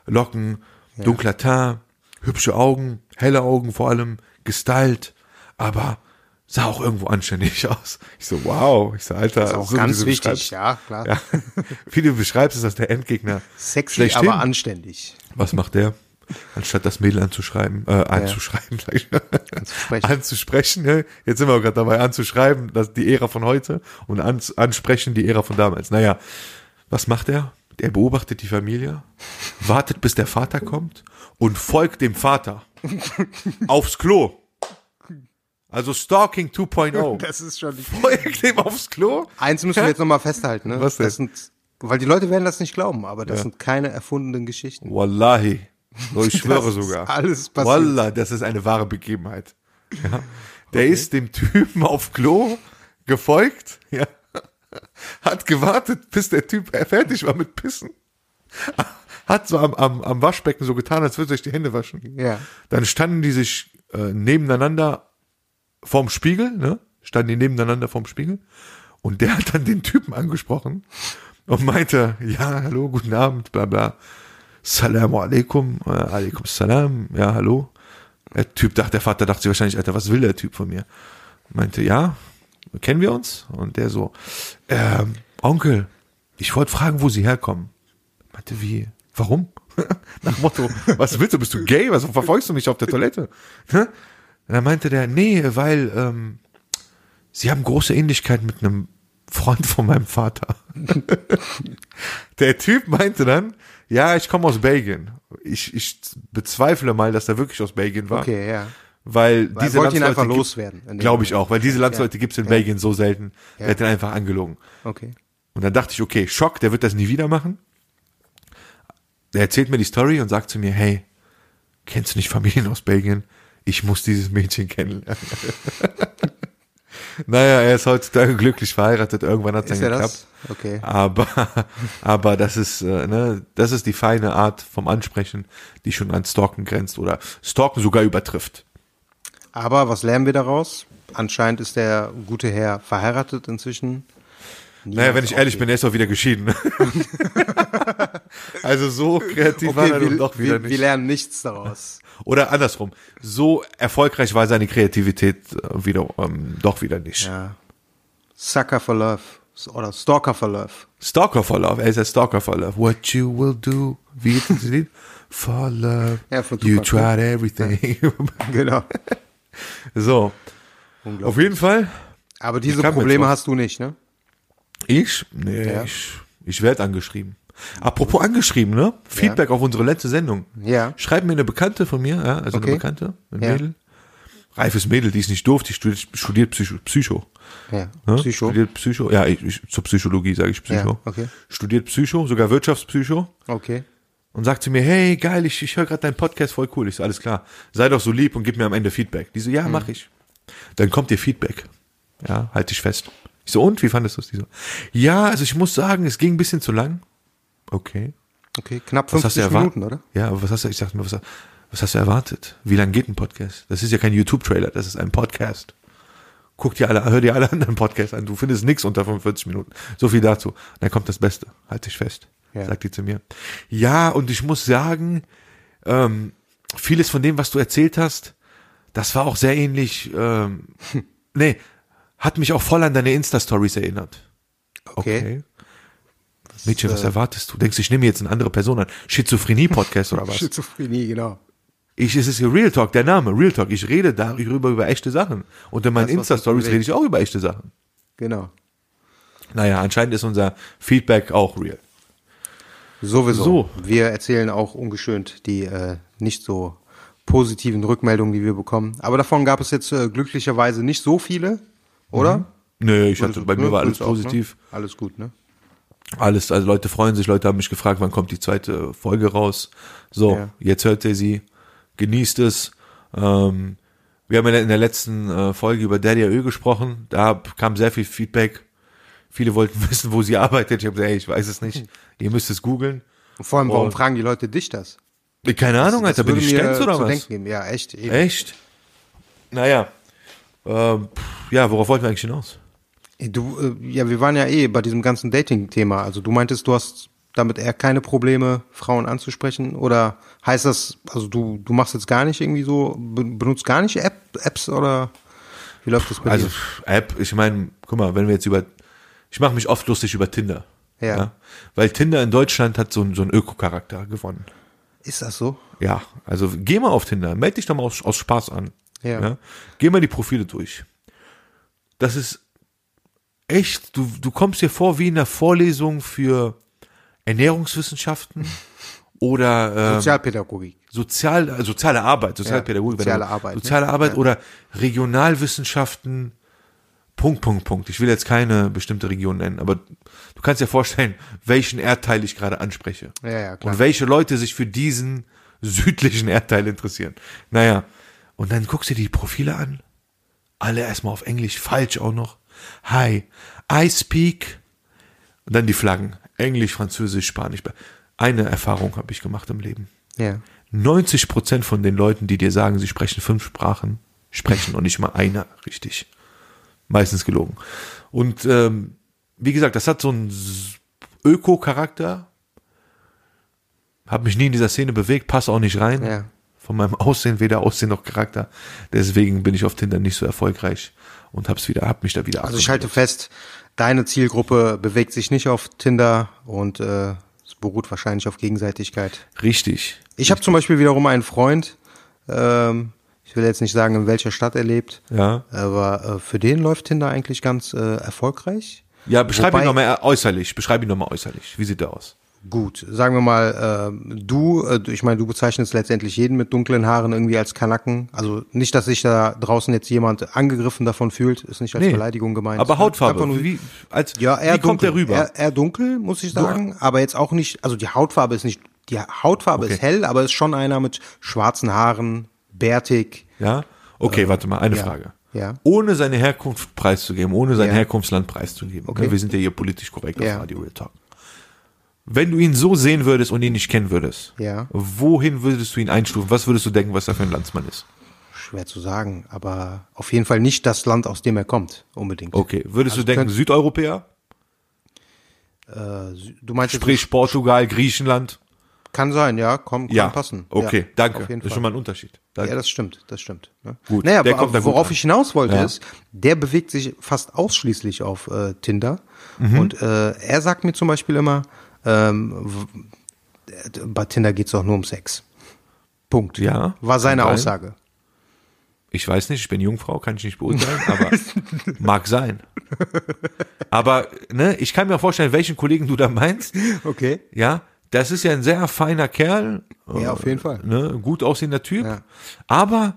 Locken, dunkler Teint, hübsche Augen, helle Augen vor allem, gestylt, aber sah auch irgendwo anständig *laughs* aus. Ich so, wow. Ich so, Alter, Das ist auch so ganz wichtig, ja, klar. Ja. *laughs* Wie du beschreibst, ist das der Endgegner. Sexy, schlechthin. aber anständig. Was macht der? Anstatt das Mädel anzuschreiben, äh, anzuschreiben, ich. Anzusprechen. anzusprechen, ne? jetzt sind wir auch gerade dabei, anzuschreiben, das die Ära von heute und ans, ansprechen die Ära von damals. Naja, was macht er? Er beobachtet die Familie, wartet, bis der Vater kommt und folgt dem Vater *laughs* aufs Klo. Also Stalking 2.0. *laughs* Das ist schon Folgt dem aufs Klo? Eins müssen wir jetzt nochmal festhalten, ne? Was denn? Das sind, weil die Leute werden das nicht glauben, aber das sind keine erfundenen Geschichten. Wallahi. *laughs* So, ich schwöre Das ist sogar. alles passiert. Wallah, das ist eine wahre Begebenheit. Ja. Der ist dem Typen auf Klo gefolgt, ja. hat gewartet, bis der Typ fertig war mit Pissen. Hat so am, am, am Waschbecken so getan, als würde er sich die Hände waschen. Ja. Dann standen die sich äh, nebeneinander vorm Spiegel, ne? Standen die nebeneinander vorm Spiegel. Und der hat dann den Typen angesprochen und meinte, ja, hallo, guten Abend, bla bla. Salamu alaikum, äh, alaikum salam, ja, hallo. Der Typ dachte, der Vater dachte sich wahrscheinlich, Alter, was will der Typ von mir? Meinte, ja, kennen wir uns? Und der so, ähm, Onkel, ich wollte fragen, wo Sie herkommen. Meinte, wie? Warum? *laughs* Nach Motto, was willst du? Bist du gay? Was verfolgst du mich auf der Toilette? *laughs* Und dann meinte der, nee, weil ähm, sie haben große Ähnlichkeit mit einem Freund von meinem Vater. *laughs* der Typ meinte dann, ja, ich komme aus Belgien. Ich, ich bezweifle mal, dass er wirklich aus Belgien war. Okay, ja. Weil Weil diese wollte ihn einfach loswerden. Glaube ich auch, weil diese Landsleute gibt's in Belgien so selten. Der hat den einfach angelogen. Okay. Und dann dachte ich, okay, Schock, der wird das nie wieder machen. Der erzählt mir die Story und sagt zu mir, hey, kennst du nicht Familien aus Belgien? Ich muss dieses Mädchen kennenlernen. *laughs* naja, er ist heutzutage glücklich verheiratet, irgendwann hat es dann er geklappt. das? Okay. Aber, *laughs* aber das ist, äh, ne, das ist die feine Art vom Ansprechen, die schon an Stalken grenzt oder Stalken sogar übertrifft. Aber was lernen wir daraus? Anscheinend ist der gute Herr verheiratet inzwischen. Naja, wenn ich ehrlich bin, er ist auch wieder geschieden. *laughs* also so kreativ war Okay, er wir, doch wieder wir, nicht. wir lernen nichts daraus. Oder andersrum, so erfolgreich war seine Kreativität äh, wieder, ähm, doch wieder nicht. Ja. Sucker for Love. Oder Stalker for Love. Stalker for Love, er ist ein Stalker for Love. What you will do, wie ist das Lied? *laughs* For love, Ja, you Tupac, tried everything. *laughs* Genau. so, auf jeden Fall, Aber diese Probleme hast du nicht, ne? Ich, nee, Ja. ich, ich werde angeschrieben. Apropos angeschrieben, ne? Feedback auf unsere letzte Sendung. Ja. Schreibt mir eine Bekannte von mir, ja, also Okay. eine Bekannte, ein Ja. Mädel. Reifes Mädel, die ist nicht doof, die studiert, studiert Psycho. Psycho. Ja. Ne? Psycho. Studiert Psycho. Ja, ich, ich, zur Psychologie sage ich Psycho. Ja, okay. Studiert Psycho, sogar Wirtschaftspsycho. Okay. Und sagt zu mir, hey, geil, ich, ich höre gerade deinen Podcast, voll cool. Ich so, alles klar. Sei doch so lieb und gib mir am Ende Feedback. Die so, ja, Mhm. mach ich. Dann kommt dir Feedback. Ja, halt dich fest. Ich so, und, wie fandest du es? So, ja, also ich muss sagen, es ging ein bisschen zu lang. Okay. Okay. Knapp Was hast du 50 erwartet? Minuten, oder? Ja, aber was hast du, ich dachte mir, was, was hast du erwartet? Wie lange geht ein Podcast? Das ist ja kein YouTube-Trailer, das ist ein Podcast. Guck dir alle, hör dir alle anderen Podcasts an. Du findest nichts unter 45 Minuten. So viel dazu. Dann kommt das Beste. Halt dich fest. Ja. Sagt die zu mir. Ja, und ich muss sagen, ähm, vieles von dem, was du erzählt hast, das war auch sehr ähnlich, ähm, nee, hat mich auch voll an deine Insta-Stories erinnert. Okay. Mädchen, was äh, erwartest du? Denkst du, ich nehme jetzt eine andere Person an? Schizophrenie-Podcast oder was? Schizophrenie, genau. Ich, es ist hier Real Talk, der Name, Real Talk. Ich rede darüber, über echte Sachen. Und in meinen Das, Insta-Stories rede ich auch über echte Sachen. Genau. Naja, anscheinend ist unser Feedback auch real. Sowieso. So. Wir erzählen auch ungeschönt die äh, nicht so positiven Rückmeldungen, die wir bekommen. Aber davon gab es jetzt äh, glücklicherweise nicht so viele, oder? Nö, ich hatte, bei mir war alles du auch, positiv. Ne? Alles gut, ne? Alles, also Leute freuen sich, Leute haben mich gefragt, wann kommt die zweite Folge raus. So, Ja. jetzt hört ihr sie, genießt es. Ähm, wir haben ja in der letzten äh, Folge über Daddy Ö gesprochen, da kam sehr viel Feedback. Viele wollten *laughs* wissen, wo sie arbeitet. Ich habe gesagt, ey, ich weiß es nicht. *laughs* Ihr müsst es googeln. Und vor allem, warum Und- fragen die Leute dich das? Keine Ahnung, Alter, bin ich Stenz oder was? denken. Ja, echt. Eben. Echt? Naja. Ähm, ja, worauf wollten wir eigentlich hinaus? Du, äh, ja, wir waren ja eh bei diesem ganzen Dating-Thema. Also du meintest, du hast damit eher keine Probleme, Frauen anzusprechen? Oder heißt das, also du, du machst jetzt gar nicht irgendwie so, be- benutzt gar nicht App, Apps oder wie läuft das bei Also dir? pff, App, ich meine, guck mal, wenn wir jetzt über, ich mache mich oft lustig über Tinder. Ja. Weil Tinder in Deutschland hat so, einen- so einen Öko-Charakter gewonnen. Ist das so? Ja, also geh mal auf Tinder, melde dich doch mal aus, aus Spaß an. Ja. Geh mal die Profile durch. Das ist echt, du, du kommst dir vor wie in einer Vorlesung für Ernährungswissenschaften *laughs* oder ähm, Sozialpädagogik. Sozial, äh, soziale Arbeit, Sozialpädagogik, wenn soziale Arbeit, ne? soziale Arbeit Ja. oder Regionalwissenschaften, Punkt, Punkt, Punkt. Ich will jetzt keine bestimmte Region nennen, aber du kannst dir vorstellen, welchen Erdteil ich gerade anspreche. Ja, ja, klar. Und welche Leute sich für diesen südlichen Erdteil interessieren. Naja, und dann guckst du dir die Profile an. Alle erstmal auf Englisch, falsch auch noch. Hi, I speak. Und dann die Flaggen. Englisch, Französisch, Spanisch. Eine Erfahrung habe ich gemacht im Leben. Ja. 90 Prozent von den Leuten, die dir sagen, sie sprechen fünf Sprachen, sprechen und nicht mal einer richtig. Meistens gelogen. Und ähm, wie gesagt, das hat so einen Öko-Charakter. Hab mich nie in dieser Szene bewegt, passe auch nicht rein. Ja. Von meinem *laughs* Aussehen, weder Aussehen noch Charakter. Deswegen bin ich auf Tinder nicht so erfolgreich und hab's wieder, hab mich da wieder Also ich halte fest, deine Zielgruppe bewegt sich nicht auf Tinder und äh, es beruht wahrscheinlich auf Gegenseitigkeit. Richtig. Ich habe zum Beispiel wiederum einen Freund, ähm, ich will jetzt nicht sagen, in welcher Stadt er lebt, Ja. aber äh, für den läuft Tinder eigentlich ganz äh, erfolgreich. Ja, beschreib Wobei- ihn nochmal äußerlich. Beschreib ihn nochmal äußerlich. Wie sieht der aus? Gut, sagen wir mal, äh, du, äh, ich meine, du bezeichnest letztendlich jeden mit dunklen Haaren irgendwie als Kanacken. Also nicht, dass sich da draußen jetzt jemand angegriffen davon fühlt, ist nicht als Nee. Beleidigung gemeint. Aber Hautfarbe. nur- Wie, als, Ja, eher wie kommt dunkel. der rüber? Eher, eher dunkel, muss ich sagen. aber jetzt auch nicht, also die Hautfarbe ist nicht, die Hautfarbe Okay. ist hell, aber ist schon einer mit schwarzen Haaren, bärtig. Ja? Okay, warte mal, eine ja. Frage. Ja. Ohne seine Herkunft preiszugeben, ohne sein Ja. Herkunftsland preiszugeben. Okay. Ne, wir sind ja hier politisch korrekt Ja. auf Radio Real Talk. Wenn du ihn so sehen würdest und ihn nicht kennen würdest, Ja. wohin würdest du ihn einstufen? Was würdest du denken, was er für ein Landsmann ist? Schwer zu sagen, aber auf jeden Fall nicht das Land, aus dem er kommt, unbedingt. Okay, würdest Also du denken Südeuropäer? Äh, du meinst Sprich Portugal, Griechenland? kann sein, ja, komm, kann Ja, passen. okay, ja, danke. Auf jeden Das ist schon mal ein Unterschied. Danke. Ja, das stimmt, das stimmt. Ne? Gut, Naja, der aber worauf an. ich hinaus wollte Ja. ist, der bewegt sich fast ausschließlich auf äh, Tinder. Mhm. Und äh, er sagt mir zum Beispiel immer, ähm, äh, bei Tinder geht's doch nur um Sex. Punkt. Ja, War seine sein. Aussage. Ich weiß nicht, ich bin Jungfrau, kann ich nicht beurteilen, aber *laughs* mag sein. Aber ne, ich kann mir vorstellen, welchen Kollegen du da meinst. Okay. Ja, das ist ja ein sehr feiner Kerl. Ja, auf jeden Fall. Ne, gut aussehender Typ. Ja. Aber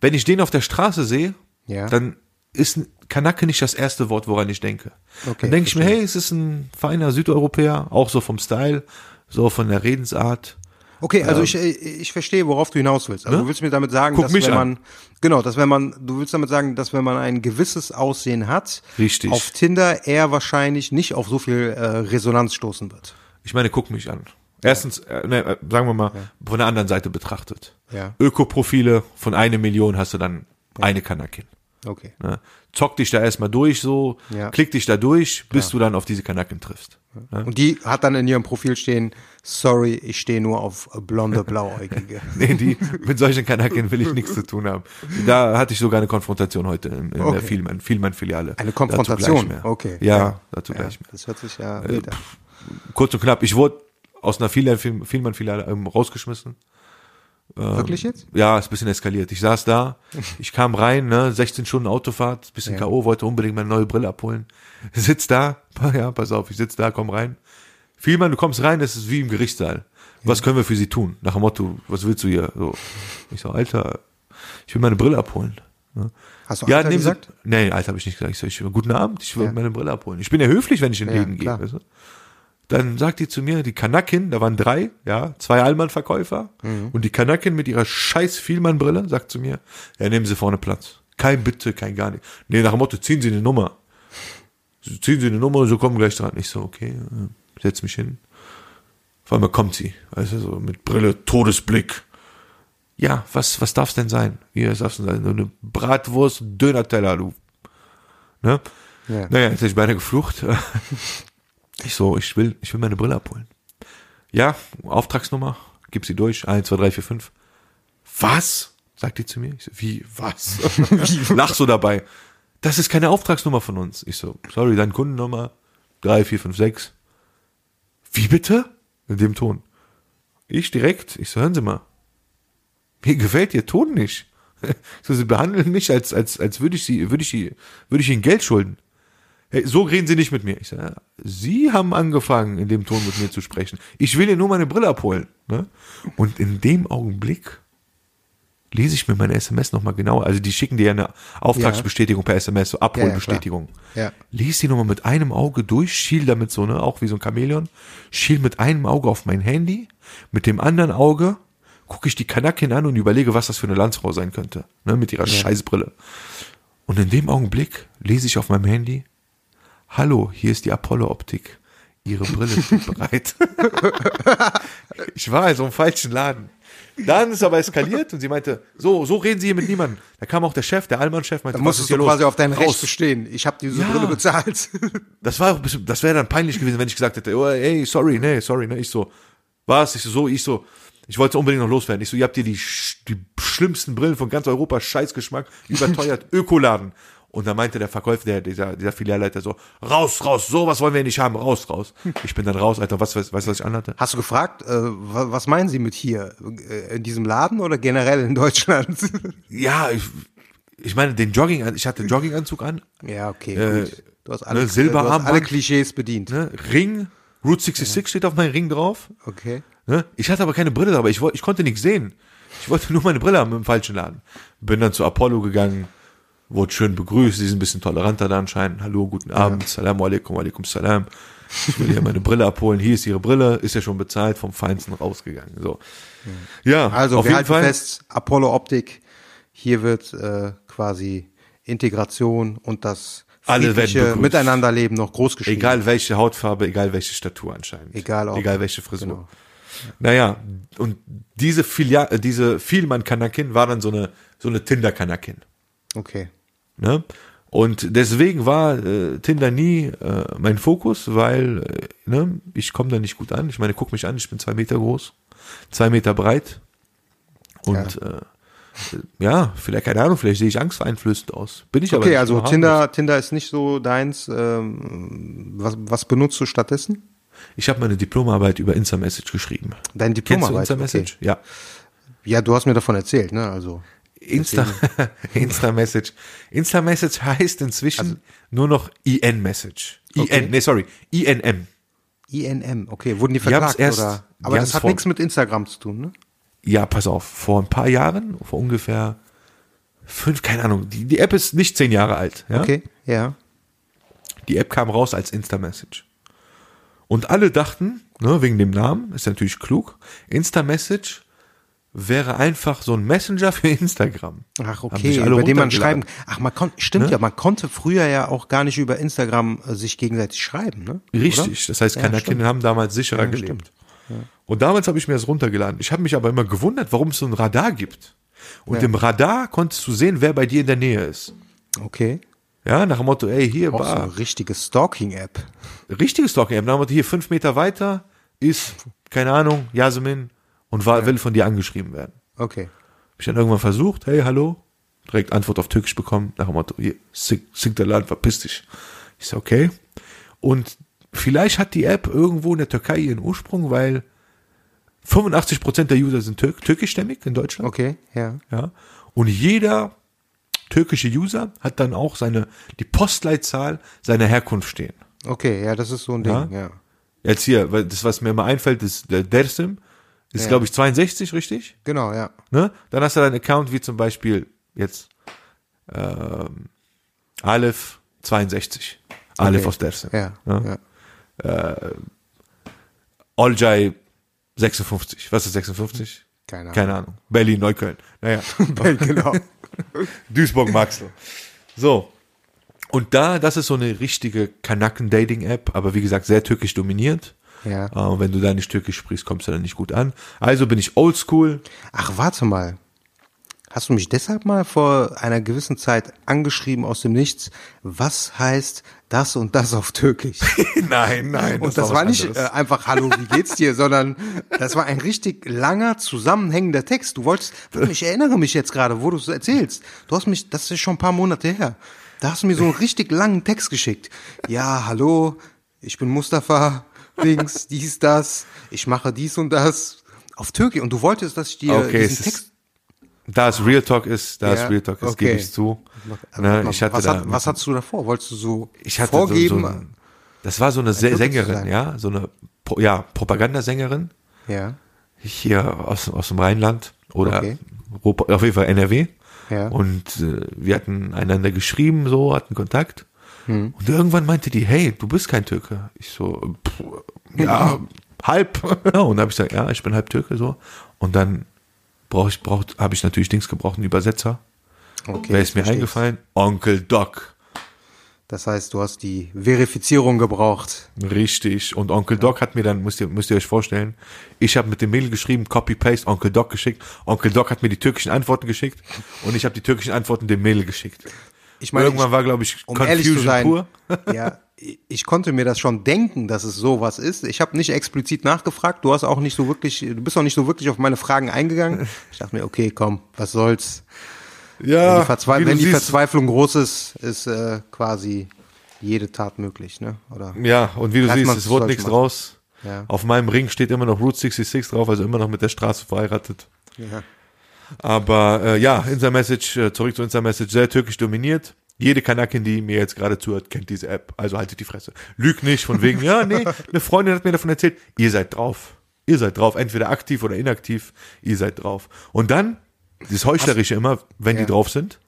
wenn ich den auf der Straße sehe, Ja. dann ist Kanake nicht das erste Wort, woran ich denke. Okay, dann denke ich mir, hey, es ist ein feiner Südeuropäer, auch so vom Style, so von der Redensart. Okay, also ich, äh, ich verstehe, worauf du hinaus willst. Also Ne? du willst mir damit sagen, Guck dass wenn an. man genau, dass wenn man du willst damit sagen, dass wenn man ein gewisses Aussehen hat, Richtig. auf Tinder eher wahrscheinlich nicht auf so viel äh, Resonanz stoßen wird. Ich meine, guck mich an. Erstens, äh, ne, äh, sagen wir mal, von der anderen Seite betrachtet. Ja. Ökoprofile von eine Million hast du dann eine Kanakin. Okay. Ne? Zock dich da erstmal durch, so, Ja. klick dich da durch, bis du dann auf diese Kanaken triffst. Ne? Und die hat dann in ihrem Profil stehen, sorry, ich stehe nur auf blonde Blauäugige. *laughs* Nee, die, mit solchen Kanaken will ich nichts zu tun haben. Da hatte ich sogar eine Konfrontation heute in, in Okay. der Vielmann, Vielmann-Filiale. Eine Dazu Konfrontation, okay. Ja, dazu Ja, gleich mehr. das hört sich ja wild an. Kurz und knapp, ich wurde aus einer Vielmann- Vielmann-Filiale ähm, rausgeschmissen. Wirklich jetzt? Ja, ist ein bisschen eskaliert. Ich saß da, *laughs* ich kam rein, ne, 16 Stunden Autofahrt, bisschen Ja. K.O., wollte unbedingt meine neue Brille abholen. *laughs* Sitz da, *laughs* ja, pass auf, ich sitz da, komm rein. Vielmann, du kommst rein, das ist wie im Gerichtssaal. Was können wir für sie tun? Nach dem Motto, was willst du hier? So. Ich so, Alter, ich will meine Brille abholen. Ne? Hast du ja, Alter nehmen Sie- gesagt? Nee, Alter habe ich nicht gesagt. Ich so, ich, guten Abend, ich will Ja. meine Brille abholen. Ich bin ja höflich, wenn ich in den Ja. Weißt du? Dann sagt die zu mir, die Kanakin, da waren drei, ja, zwei Allmann-Verkäufer Mhm. und die Kanakin mit ihrer scheiß Vielmann-Brille sagt zu mir, ja, nehmen Sie vorne Platz. Kein Bitte, kein gar nicht. Nee, nach dem Motto, ziehen Sie eine Nummer. Ziehen Sie eine Nummer, so kommen gleich dran. Ich so, okay, äh, setz mich hin. Vor allem kommt sie, weißt du, so mit Brille, Todesblick. Ja, was, was darf's denn sein? Hier, was darf's denn sein? So eine Bratwurst, Döner-Teller, du. Ne? Ja. Naja, jetzt hätte ich beinahe geflucht. *laughs* Ich so, ich will, ich will meine Brille abholen. Ja, Auftragsnummer, gib sie durch, eins, zwei, drei, vier, fünf. Was? Sagt die zu mir. Ich so, wie, was? *laughs* Lach so dabei. Das ist keine Auftragsnummer von uns. Ich so, sorry, deine Kundennummer, drei, vier, fünf, sechs. Wie bitte? In dem Ton. Ich direkt, ich so, hören Sie mal. Mir gefällt Ihr Ton nicht. *laughs* So, Sie behandeln mich, als, als, als würde ich Sie, würde ich, Sie- würde ich Ihnen Geld schulden. Hey, so reden Sie nicht mit mir. Ich sage, ja, Sie haben angefangen, in dem Ton mit mir zu sprechen. Ich will Ihnen nur meine Brille abholen. Ne? Und in dem Augenblick lese ich mir meine SMS nochmal genauer. Also die schicken dir ja eine Auftragsbestätigung per SMS, so Abholbestätigung. Ja, ja. Lies die nochmal mit einem Auge durch, schiel damit so, ne, auch wie so ein Chamäleon, schiel mit einem Auge auf mein Handy, mit dem anderen Auge gucke ich die Kanakin an und überlege, was das für eine Landsfrau sein könnte, ne, mit ihrer Scheißbrille. Und in dem Augenblick lese ich auf meinem Handy, Hallo, hier ist die Apollo-Optik. Ihre Brille steht *laughs* bereit. ich war in so einem falschen Laden. Dann ist aber eskaliert und sie meinte, so, so reden Sie hier mit niemandem. Da kam auch der Chef, der Allmann-Chef, meinte, Da musstest du los? quasi auf dein Recht bestehen. Ich habe diese Ja. Brille bezahlt. *laughs* Das war auch ein bisschen, das wäre dann peinlich gewesen, wenn ich gesagt hätte, oh, ey, sorry, nee, sorry, ne, ich so, was, ich so, so, ich so, ich wollte unbedingt noch loswerden. Ich so, ihr habt hier die, die schlimmsten Brillen von ganz Europa, Scheißgeschmack, überteuert, *laughs* Ökoladen. Und da meinte der Verkäufer, der, dieser, dieser Filialleiter so, raus, raus, sowas wollen wir nicht haben, raus, raus. Ich bin dann raus, Alter, was, weißt du, was ich anhatte? Hast du gefragt, äh, wa- was meinen Sie mit hier? Äh, In diesem Laden oder generell in Deutschland? *laughs* Ja, ich, ich meine, den Jogging, ich hatte den Jogginganzug an, ja, okay, Äh, gut. Du hast alle, ne, du hast Silberarmband. alle Klischees bedient. ne, Ring, Route 66 steht auf meinem Ring drauf. Okay. Ne? Ich hatte aber keine Brille dabei, ich, ich konnte nichts sehen. Ich wollte nur meine Brille haben im falschen Laden. Bin dann zu Apollo gegangen, wurde schön begrüßt, die sind ein bisschen toleranter da anscheinend. Hallo, guten Abend, Salam alaikum, alaikum salam. Ich will hier meine Brille abholen, hier ist ihre Brille, ist ja schon bezahlt, vom Feinsten rausgegangen. So. Ja, Also auf wir jeden halten Fall. fest, Apollo Optik, hier wird äh, quasi Integration und das Alle werden. Miteinanderleben noch groß geschrieben. Egal welche Hautfarbe, egal welche Statur anscheinend. Egal ob- Egal welche Frisur. genau. Naja, und diese Filia diese Vielmann-Kanakin war dann so eine, so eine Tinder-Kanakin. Okay. Ne? Und deswegen war äh, Tinder nie äh, mein Fokus, weil äh, ne, ich komme da nicht gut an. Ich meine, guck mich an, ich bin zwei Meter groß, zwei Meter breit. Und ja, äh, ja vielleicht, keine Ahnung, vielleicht sehe ich angsteinflößend aus. Bin ich aber Okay, also. Tinder, Tinder ist nicht so deins. Ähm, was, was benutzt du stattdessen? Ich habe meine Diplomarbeit über Insta-Message geschrieben. Deine Kennst du Diplomarbeit. Insta-Message? Okay. Ja. Ja, du hast mir davon erzählt, ne? Also Insta, *laughs* Insta-Message. Insta-Message heißt inzwischen nur noch IN-Message. IN, Also Okay. nee, sorry, INM. INM. Okay, wurden die verklagt erst- oder? Aber das hat nichts mit Instagram zu tun, ne? Ja, pass auf, vor ein paar Jahren, vor ungefähr fünf, keine Ahnung, die, die App ist nicht zehn Jahre alt. Ja? Okay, ja. Die App kam raus als Insta-Message. Und alle dachten, ne, wegen dem Namen, ist natürlich klug, Insta-Message wäre einfach so ein Messenger für Instagram. Ach, okay, über den man schreiben. Ach, man konnte, stimmt Ne? ja, man konnte früher ja auch gar nicht über Instagram äh, sich gegenseitig schreiben, ne? Richtig, Oder? das heißt, Ja, keine stimmt. Kinder haben damals sicherer Ja, gelebt. Und damals habe ich mir das runtergeladen. Ich habe mich aber immer gewundert, warum es so ein Radar gibt. Und Ja. im Radar konntest du sehen, wer bei dir in der Nähe ist. Okay. Ja, nach dem Motto, ey, hier Auch so war eine richtige Stalking-App. richtiges Stalking-App. Nach dem Motto, hier fünf Meter weiter ist, keine Ahnung, Jasmin und war, will von dir angeschrieben werden. Okay. Hab ich dann irgendwann versucht, hey, hallo, direkt Antwort auf Türkisch bekommen, nach dem Motto, hier, sing der Land, verpiss dich. Ich so, okay. Und vielleicht hat die App irgendwo in der Türkei ihren Ursprung, weil 85% der User sind Tür türkischstämmig in Deutschland. Okay, ja. Ja. Und jeder türkische User hat dann auch seine, die Postleitzahl seiner Herkunft stehen. Okay, ja, das ist so ein Ding, Ja. ja. Jetzt hier, weil das, was mir immer einfällt, ist der Dersim, ist, Ja. glaube ich, 62, richtig? Genau, ja. Ne? Dann hast du deinen Account wie zum Beispiel jetzt ähm, Aleph 62. Aleph Okay. aus Dersim. Ja, Ja. ja. Olcay 56. Was ist 56? Keine Ahnung. Keine Ahnung. Berlin, Neukölln. Naja. *laughs* genau. *laughs* Duisburg, Maxel. So. Und da, das ist so eine richtige Kanaken-Dating-App, aber wie gesagt, sehr türkisch dominiert. Ja. Äh, und wenn du da nicht türkisch sprichst, kommst du da nicht gut an. Also bin ich oldschool. Ach, warte mal. Hast du mich deshalb mal vor einer gewissen Zeit angeschrieben aus dem Nichts? Was heißt das und das auf Türkisch? *laughs* nein, nein. Und das war nicht äh, einfach Hallo, wie geht's dir, sondern das war ein richtig langer, zusammenhängender Text. Du wolltest, ich erinnere mich jetzt gerade, wo du es erzählst. Du hast mich, das ist schon ein paar Monate her. Da hast du mir so einen richtig langen Text geschickt. Ja, hallo, ich bin Mustafa, Dings, dies, das, ich mache dies und das. Auf Türkisch. Und du wolltest, dass ich dir Okay, diesen es ist- Text. da es Real Talk ist, da Ja, es Real Talk ist, okay. gebe ich zu. Aber Ne, ich hatte was, da, hat, was hattest du davor? Wolltest du so ich hatte vorgeben? So, so das war so eine Sängerin, ja, so eine ja, Propagandasängerin ja, hier aus, aus dem Rheinland oder Okay. Auf jeden Fall NRW. Ja. Und äh, wir hatten einander geschrieben, so, hatten Kontakt. Hm. Und irgendwann meinte die, hey, du bist kein Türke. Ich so, pff, ja, halb. Ja, *laughs* und dann habe ich gesagt, ja, ich bin halb Türke, so. Und dann brauch ich, brauch, habe ich natürlich Dings gebraucht, einen Übersetzer. okay. Wer ist mir verstehe eingefallen? Onkel Doc. Das heißt, du hast die Verifizierung gebraucht. Richtig. Und Onkel Doc hat mir dann, müsst ihr, müsst ihr euch vorstellen, ich habe mit dem Mail geschrieben, Copy-Paste, Onkel Doc geschickt. Onkel Doc hat mir die türkischen Antworten geschickt und ich habe die türkischen Antworten dem Mail geschickt. Ich meine, Irgendwann ich, war, glaube ich, um ehrlich Confusion zu sein, pur. *laughs* ja, ich konnte mir das schon denken, dass es sowas ist. Ich habe nicht explizit nachgefragt. Du hast auch nicht so wirklich, du bist auch nicht so wirklich auf meine Fragen eingegangen. *laughs* Ich dachte mir, okay, komm, was soll's. Ja, Wenn die, Verzwe wie du wenn die. Verzweiflung groß ist, ist äh, quasi jede Tat möglich, ne? Oder? Ja, und wie du siehst, es wurde nichts machen. draus. Ja. Auf meinem Ring steht immer noch Route 66 drauf, also immer noch mit der Straße verheiratet. Ja. Aber äh, ja, Insta-Message, äh, zurück zu Insta-Message, sehr türkisch dominiert. Jede Kanakin, die mir jetzt gerade zuhört, kennt diese App. Also haltet die Fresse. Lüg nicht von wegen, ja, nee, eine Freundin hat mir davon erzählt, ihr seid drauf. Ihr seid drauf, entweder aktiv oder inaktiv, ihr seid drauf. Und dann, das Heuchlerische immer, wenn Ja. die drauf sind,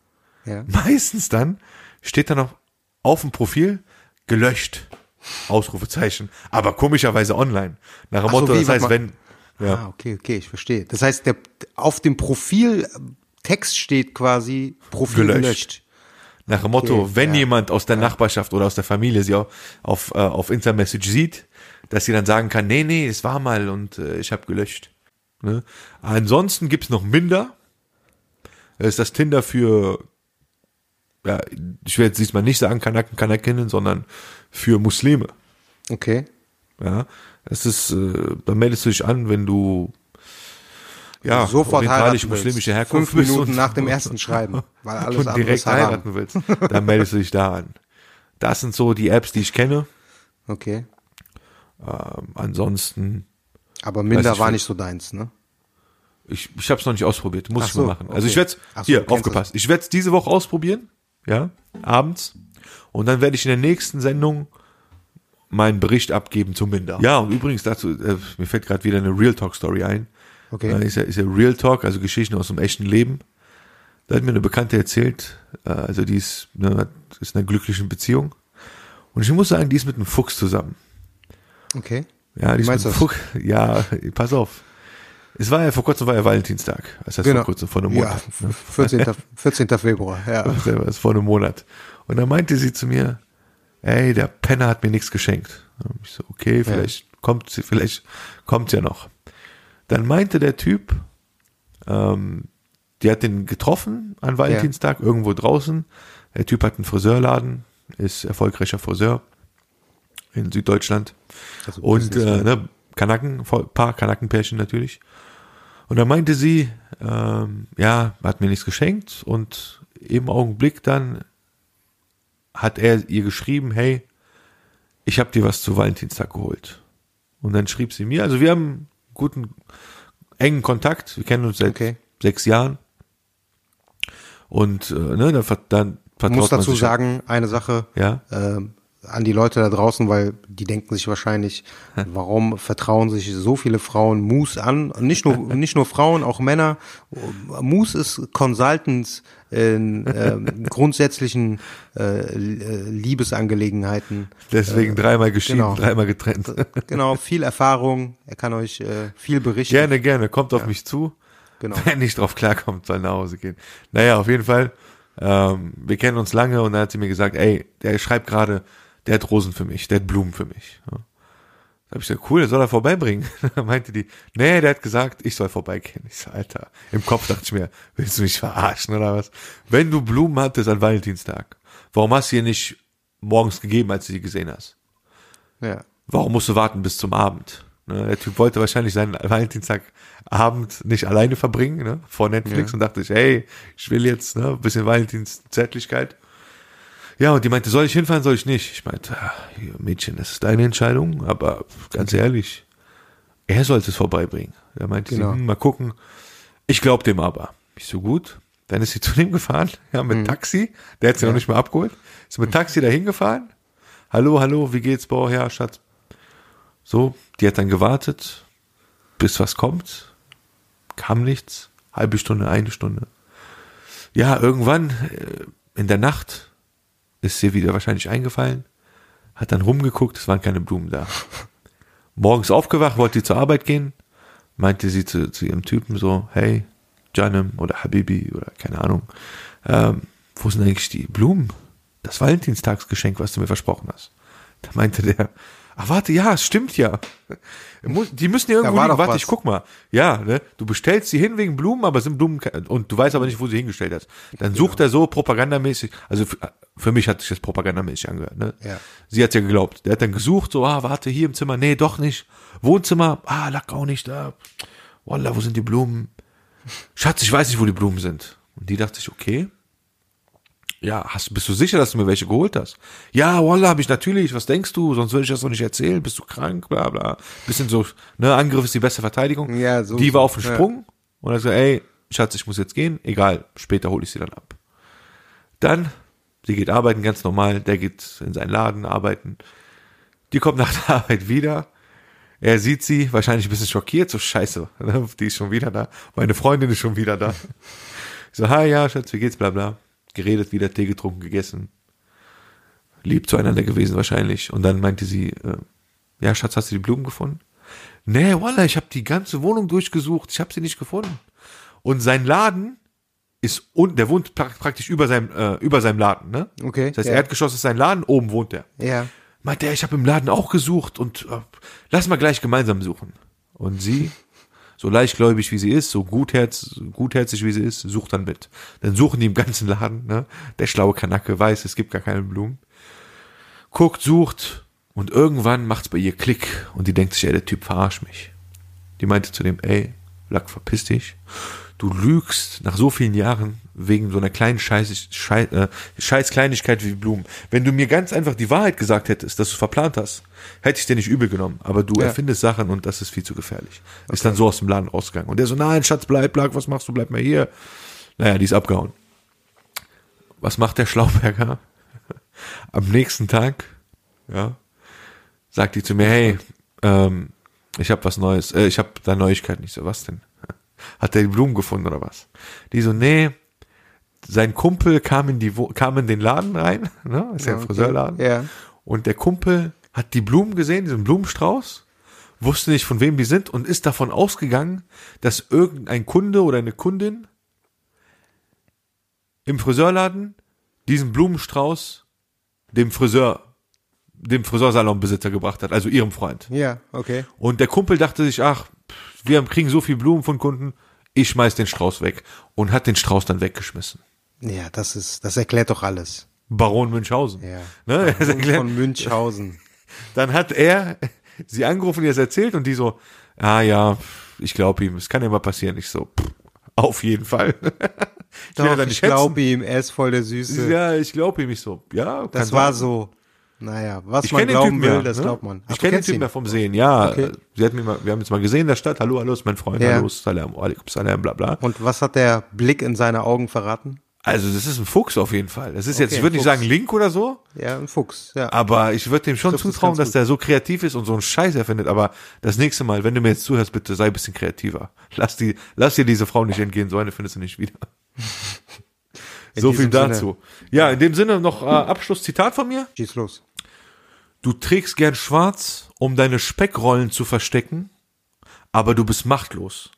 Ja. meistens dann steht da noch auf dem Profil gelöscht. Ausrufezeichen. Aber komischerweise online. Nach dem Ach so, Motto, wie, das heißt, wenn, ja, Ah, okay, okay, ich verstehe. Das heißt, der, auf dem Profil äh, Text steht quasi Profil Gelöscht. gelöscht. Nach dem Motto, Okay, wenn ja. jemand aus der Nachbarschaft oder aus der Familie sie auf, auf, äh, auf Insta-Message sieht, dass sie dann sagen kann, nee, nee, es war mal und äh, ich habe gelöscht. Ne? Ansonsten gibt's noch Minder. Das ist das Tinder für, ja, ich will jetzt diesmal nicht sagen Kanaken, Kanakinnen, sondern für Muslime. Okay. Ja, es ist, äh, da meldest du dich an, wenn du ja, sofort orientalisch muslimische Herkunft Fünf bist Minuten nach dem ersten Schreiben, weil *laughs* alles und direkt heiraten willst, dann meldest du dich da an. Das sind so die Apps, die ich kenne. Okay. Ähm, ansonsten, Aber Minder war nicht so deins, ne? ich, ich habe es noch nicht ausprobiert, muss Ach ich so, mal machen. Also okay. ich werde so, hier aufgepasst. Ich werde es diese Woche ausprobieren, ja, abends, und dann werde ich in der nächsten Sendung meinen Bericht abgeben zum Minder. Ja, und übrigens dazu, äh, mir fällt gerade wieder eine Real Talk Story ein. Okay. Äh, ist, ja, ist ja Real Talk, also Geschichten aus dem echten Leben. Da hat mir eine Bekannte erzählt, äh, also die ist, ne, ist in einer glücklichen Beziehung. Und ich muss sagen, die ist mit einem Fuchs zusammen. Okay. Ja, die Wie ist mit einem? Fuchs. Ja, pass auf. Es war ja vor kurzem war ja Valentinstag. Das heißt vor kurzem, vor einem Ja, Monat. ne? 14. 14. Februar, ja. *laughs* Das ist vor einem Monat. Und dann meinte sie zu mir, ey, der Penner hat mir nichts geschenkt. Und ich so, okay, vielleicht kommt sie, vielleicht kommt ja noch. Dann meinte der Typ, ähm, die hat den getroffen an Valentinstag, irgendwo draußen. Der Typ hat einen Friseurladen, ist erfolgreicher Friseur in Süddeutschland. Also Und äh, ne, Kanaken, voll- paar Kanackenpärchen natürlich. Und dann meinte sie, ähm, ja, hat mir nichts geschenkt und im Augenblick dann hat er ihr geschrieben, hey, ich habe dir was zu Valentinstag geholt. Und dann schrieb sie mir, also wir haben guten, engen Kontakt, wir kennen uns seit Okay. sechs Jahren. Und äh, ne, dann, dann Ich vertraut muss man dazu sich sagen, eine Sache Ja. ähm, an die Leute da draußen, weil die denken sich wahrscheinlich, warum vertrauen sich so viele Frauen Moose an? Nicht nur, *laughs* nicht nur Frauen, auch Männer. Moose ist Consultants in ähm, grundsätzlichen äh, Liebesangelegenheiten. Deswegen dreimal geschieden, genau. dreimal getrennt. Genau, *laughs* viel Erfahrung. Er kann euch äh, viel berichten. Gerne, gerne. Kommt auf mich zu. Genau. Wer nicht drauf klarkommt, soll nach Hause gehen. Naja, auf jeden Fall. Ähm, wir kennen uns lange und dann hat sie mir gesagt, ey, der schreibt gerade, der hat Rosen für mich, der hat Blumen für mich. Ja. Da hab ich gesagt, cool, der soll er vorbeibringen. *laughs* Dann meinte die, nee, der hat gesagt, ich soll vorbeigehen. Ich so, Alter, im Kopf dachte ich mir, willst du mich verarschen oder was? Wenn du Blumen hattest an Valentinstag, warum hast du ihr nicht morgens gegeben, als du sie gesehen hast? Ja. warum musst du warten bis zum Abend? Ne, der Typ wollte wahrscheinlich seinen Valentinstagabend nicht alleine verbringen, ne, vor Netflix Ja. und dachte ich, hey, ich will jetzt, ne, ein bisschen Valentinszärtlichkeit. Ja, und die meinte, soll ich hinfahren, soll ich nicht? Ich meinte, ah, Mädchen, das ist deine Entscheidung, aber ganz ehrlich, er sollte es vorbeibringen. Da meinte Genau. sie, hm, mal gucken. Ich glaub dem aber. Ich so gut. Dann ist sie *laughs* zu dem gefahren, ja, mit Taxi. Der hat sie noch nicht mal abgeholt. Ist mit Taxi dahin gefahren. Hallo, hallo, wie geht's? Boah, ja, Schatz. So, die hat dann gewartet, bis was kommt. Kam nichts. Halbe Stunde, eine Stunde. Ja, irgendwann äh, in der Nacht ist sie wieder wahrscheinlich eingefallen, hat dann rumgeguckt, es waren keine Blumen da. Morgens aufgewacht, wollte sie zur Arbeit gehen, meinte sie zu, zu ihrem Typen so, hey, Janem oder Habibi oder keine Ahnung, ähm, wo sind eigentlich die Blumen? Das Valentinstagsgeschenk, was du mir versprochen hast. Da meinte der, ach warte, ja, es stimmt ja. Die müssen ja irgendwo war liegen. Warte, was. ich guck mal. Ja, ne? Du bestellst sie hin wegen Blumen, aber es sind Blumen und du weißt aber nicht, wo sie hingestellt hast. Dann sucht er so propagandamäßig, also für, für mich hat sich das propagandamäßig angehört, ne? Ja. Sie hat ja geglaubt. Der hat dann gesucht, so, ah, warte, hier im Zimmer, nee, doch nicht. Wohnzimmer, ah, lag auch nicht da. Wallah, wo sind die Blumen? Schatz, ich weiß nicht, wo die Blumen sind. Und die dachte ich, okay. Ja, hast, bist du sicher, dass du mir welche geholt hast? Ja, Wallah, habe ich natürlich. Was denkst du? Sonst würde ich das doch nicht erzählen. Bist du krank? Bla, bla. Bisschen so, ne, Angriff ist die beste Verteidigung. Ja, so- Die war auf dem ja. Sprung und hat gesagt, ey, Schatz, ich muss jetzt gehen. Egal, später hole ich sie dann ab. Dann, sie geht arbeiten, ganz normal. Der geht in seinen Laden arbeiten. Die kommt nach der *laughs* Arbeit wieder. Er sieht sie, wahrscheinlich ein bisschen schockiert, so scheiße, *laughs* die ist schon wieder da. Meine Freundin ist schon wieder da. Ich so, hi, ja, Schatz, wie geht's, bla, bla. Geredet, wieder Tee getrunken, gegessen. Lieb zueinander gewesen wahrscheinlich. Und dann meinte sie, äh, ja, Schatz, hast du die Blumen gefunden? Nee, Wallah, ich habe die ganze Wohnung durchgesucht, ich habe sie nicht gefunden. Und sein Laden ist unten, der wohnt pra praktisch über seinem, äh, über seinem Laden, ne? Okay, Das heißt, ja. Erdgeschoss ist sein Laden, oben wohnt er. Ja. Meinte er, ich habe im Laden auch gesucht und äh, lass mal gleich gemeinsam suchen. Und sie, so leichtgläubig wie sie ist, so gutherz, gutherzig wie sie ist, sucht dann mit. Dann suchen die im ganzen Laden, ne? Der schlaue Kanacke weiß, es gibt gar keine Blumen. Guckt, sucht und irgendwann macht's bei ihr Klick und die denkt sich, ey, der Typ verarscht mich. Die meinte zu dem, ey, Lack, verpiss dich. Du lügst nach so vielen Jahren wegen so einer kleinen Scheiß, Scheiß, äh, Scheiß Kleinigkeit wie Blumen. Wenn du mir ganz einfach die Wahrheit gesagt hättest, dass du verplant hast, hätte ich dir nicht übel genommen. Aber du Ja. erfindest Sachen und das ist viel zu gefährlich. Ist dann so aus dem Laden rausgegangen. Und der so, nein, Schatz, bleib, bleib, was machst du, bleib mal hier. Naja, die ist abgehauen. Was macht der Schlauberger? *laughs* Am nächsten Tag, ja, sagt die zu mir, hey, ähm, ich habe was Neues, äh, ich habe da Neuigkeiten. Ich so, was denn? Hat er die Blumen gefunden oder was? Die so, nee, sein Kumpel kam in die kam in den Laden rein, ne? Ist ja ein Okay. Friseurladen. Ja. Und der Kumpel hat die Blumen gesehen, diesen Blumenstrauß, wusste nicht, von wem die sind und ist davon ausgegangen, dass irgendein Kunde oder eine Kundin im Friseurladen diesen Blumenstrauß dem Friseur, dem Friseursalonbesitzer gebracht hat, also ihrem Freund. Ja, okay. Und der Kumpel dachte sich, ach, wir kriegen so viel Blumen von Kunden, ich schmeiß den Strauß weg und hat den Strauß dann weggeschmissen. Ja, das ist, das erklärt doch alles. Baron Münchhausen. Ja. Ne? *laughs* Erklärt, Von Münchhausen. dann hat er *laughs* sie angerufen, ihr es erzählt und die so, ah ja, ich glaube ihm, es kann ja mal passieren. Ich so, pff, auf jeden Fall. *laughs* ich Doch, ich hetzen. glaube ihm, er ist voll der Süße. Ja, ich glaube ihm. Ich so, ja, das war so, naja, was Ich man glauben Typen will, ja. das ne? glaubt man. Ach, Ich kenne den Typen ja vom Sehen, ja. Okay. Sie hat mir mal, wir haben jetzt mal gesehen in der Stadt. Hallo, hallo, ist mein Freund. Ja. Hallo, Salam, alaikum salam, bla bla. Und was hat der Blick in seine Augen verraten? Also das ist ein Fuchs auf jeden Fall. Das ist jetzt, Okay, ich würde nicht sagen Link oder so, Ja, ein Fuchs, ja. aber ich würde dem schon es zutrauen, dass der so kreativ ist und so einen Scheiß erfindet. Aber das nächste Mal, wenn du mir jetzt zuhörst, bitte sei ein bisschen kreativer. Lass die, lass dir diese Frau nicht entgehen. So eine findest du nicht wieder. *laughs* In so viel diesem Sinne. dazu. Ja, in dem Sinne noch äh, Abschlusszitat von mir. Schieß los. Du trägst gern schwarz, um deine Speckrollen zu verstecken, aber du bist machtlos,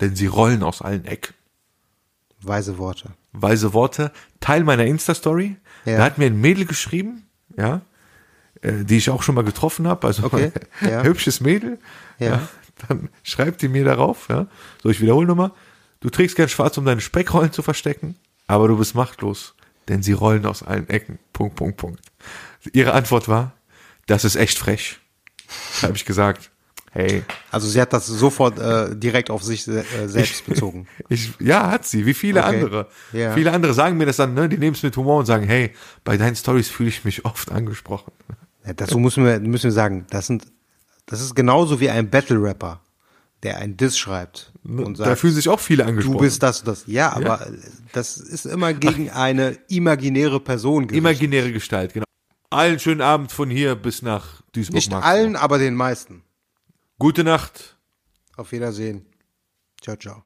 denn sie rollen aus allen Ecken. Weise Worte. Weise Worte, Teil meiner Insta-Story. Ja. Da hat mir ein Mädel geschrieben, ja, äh, die ich auch schon mal getroffen habe, also Okay, *laughs* ja. hübsches Mädel. Ja. Dann schreibt die mir darauf, ja. So, ich wiederhole nochmal. Du trägst gern schwarz, um deine Speckrollen zu verstecken, aber du bist machtlos, denn sie rollen aus allen Ecken. Punkt, Punkt, Punkt. Ihre Antwort war, das ist echt frech. *laughs* Habe ich gesagt, hey, Also sie hat das sofort äh, direkt auf sich äh, selbst bezogen. *laughs* ich, ja, hat sie, wie viele Okay. andere. Ja. Viele andere sagen mir das dann, ne, die nehmen es mit Humor und sagen, hey, bei deinen Stories fühle ich mich oft angesprochen. Ja, dazu müssen wir, müssen wir sagen, das sind, das ist genauso wie ein Battle-Rapper, der ein Diss schreibt und da sagt, fühlen sich auch viele angesprochen. du bist das und das. Ja, aber äh, das ist immer gegen eine imaginäre Person gerichtet. Imaginäre Gestalt, genau. Allen schönen Abend von hier bis nach Duisburg. Nicht allen, aber den meisten. Gute Nacht. Auf Wiedersehen. Ciao, ciao.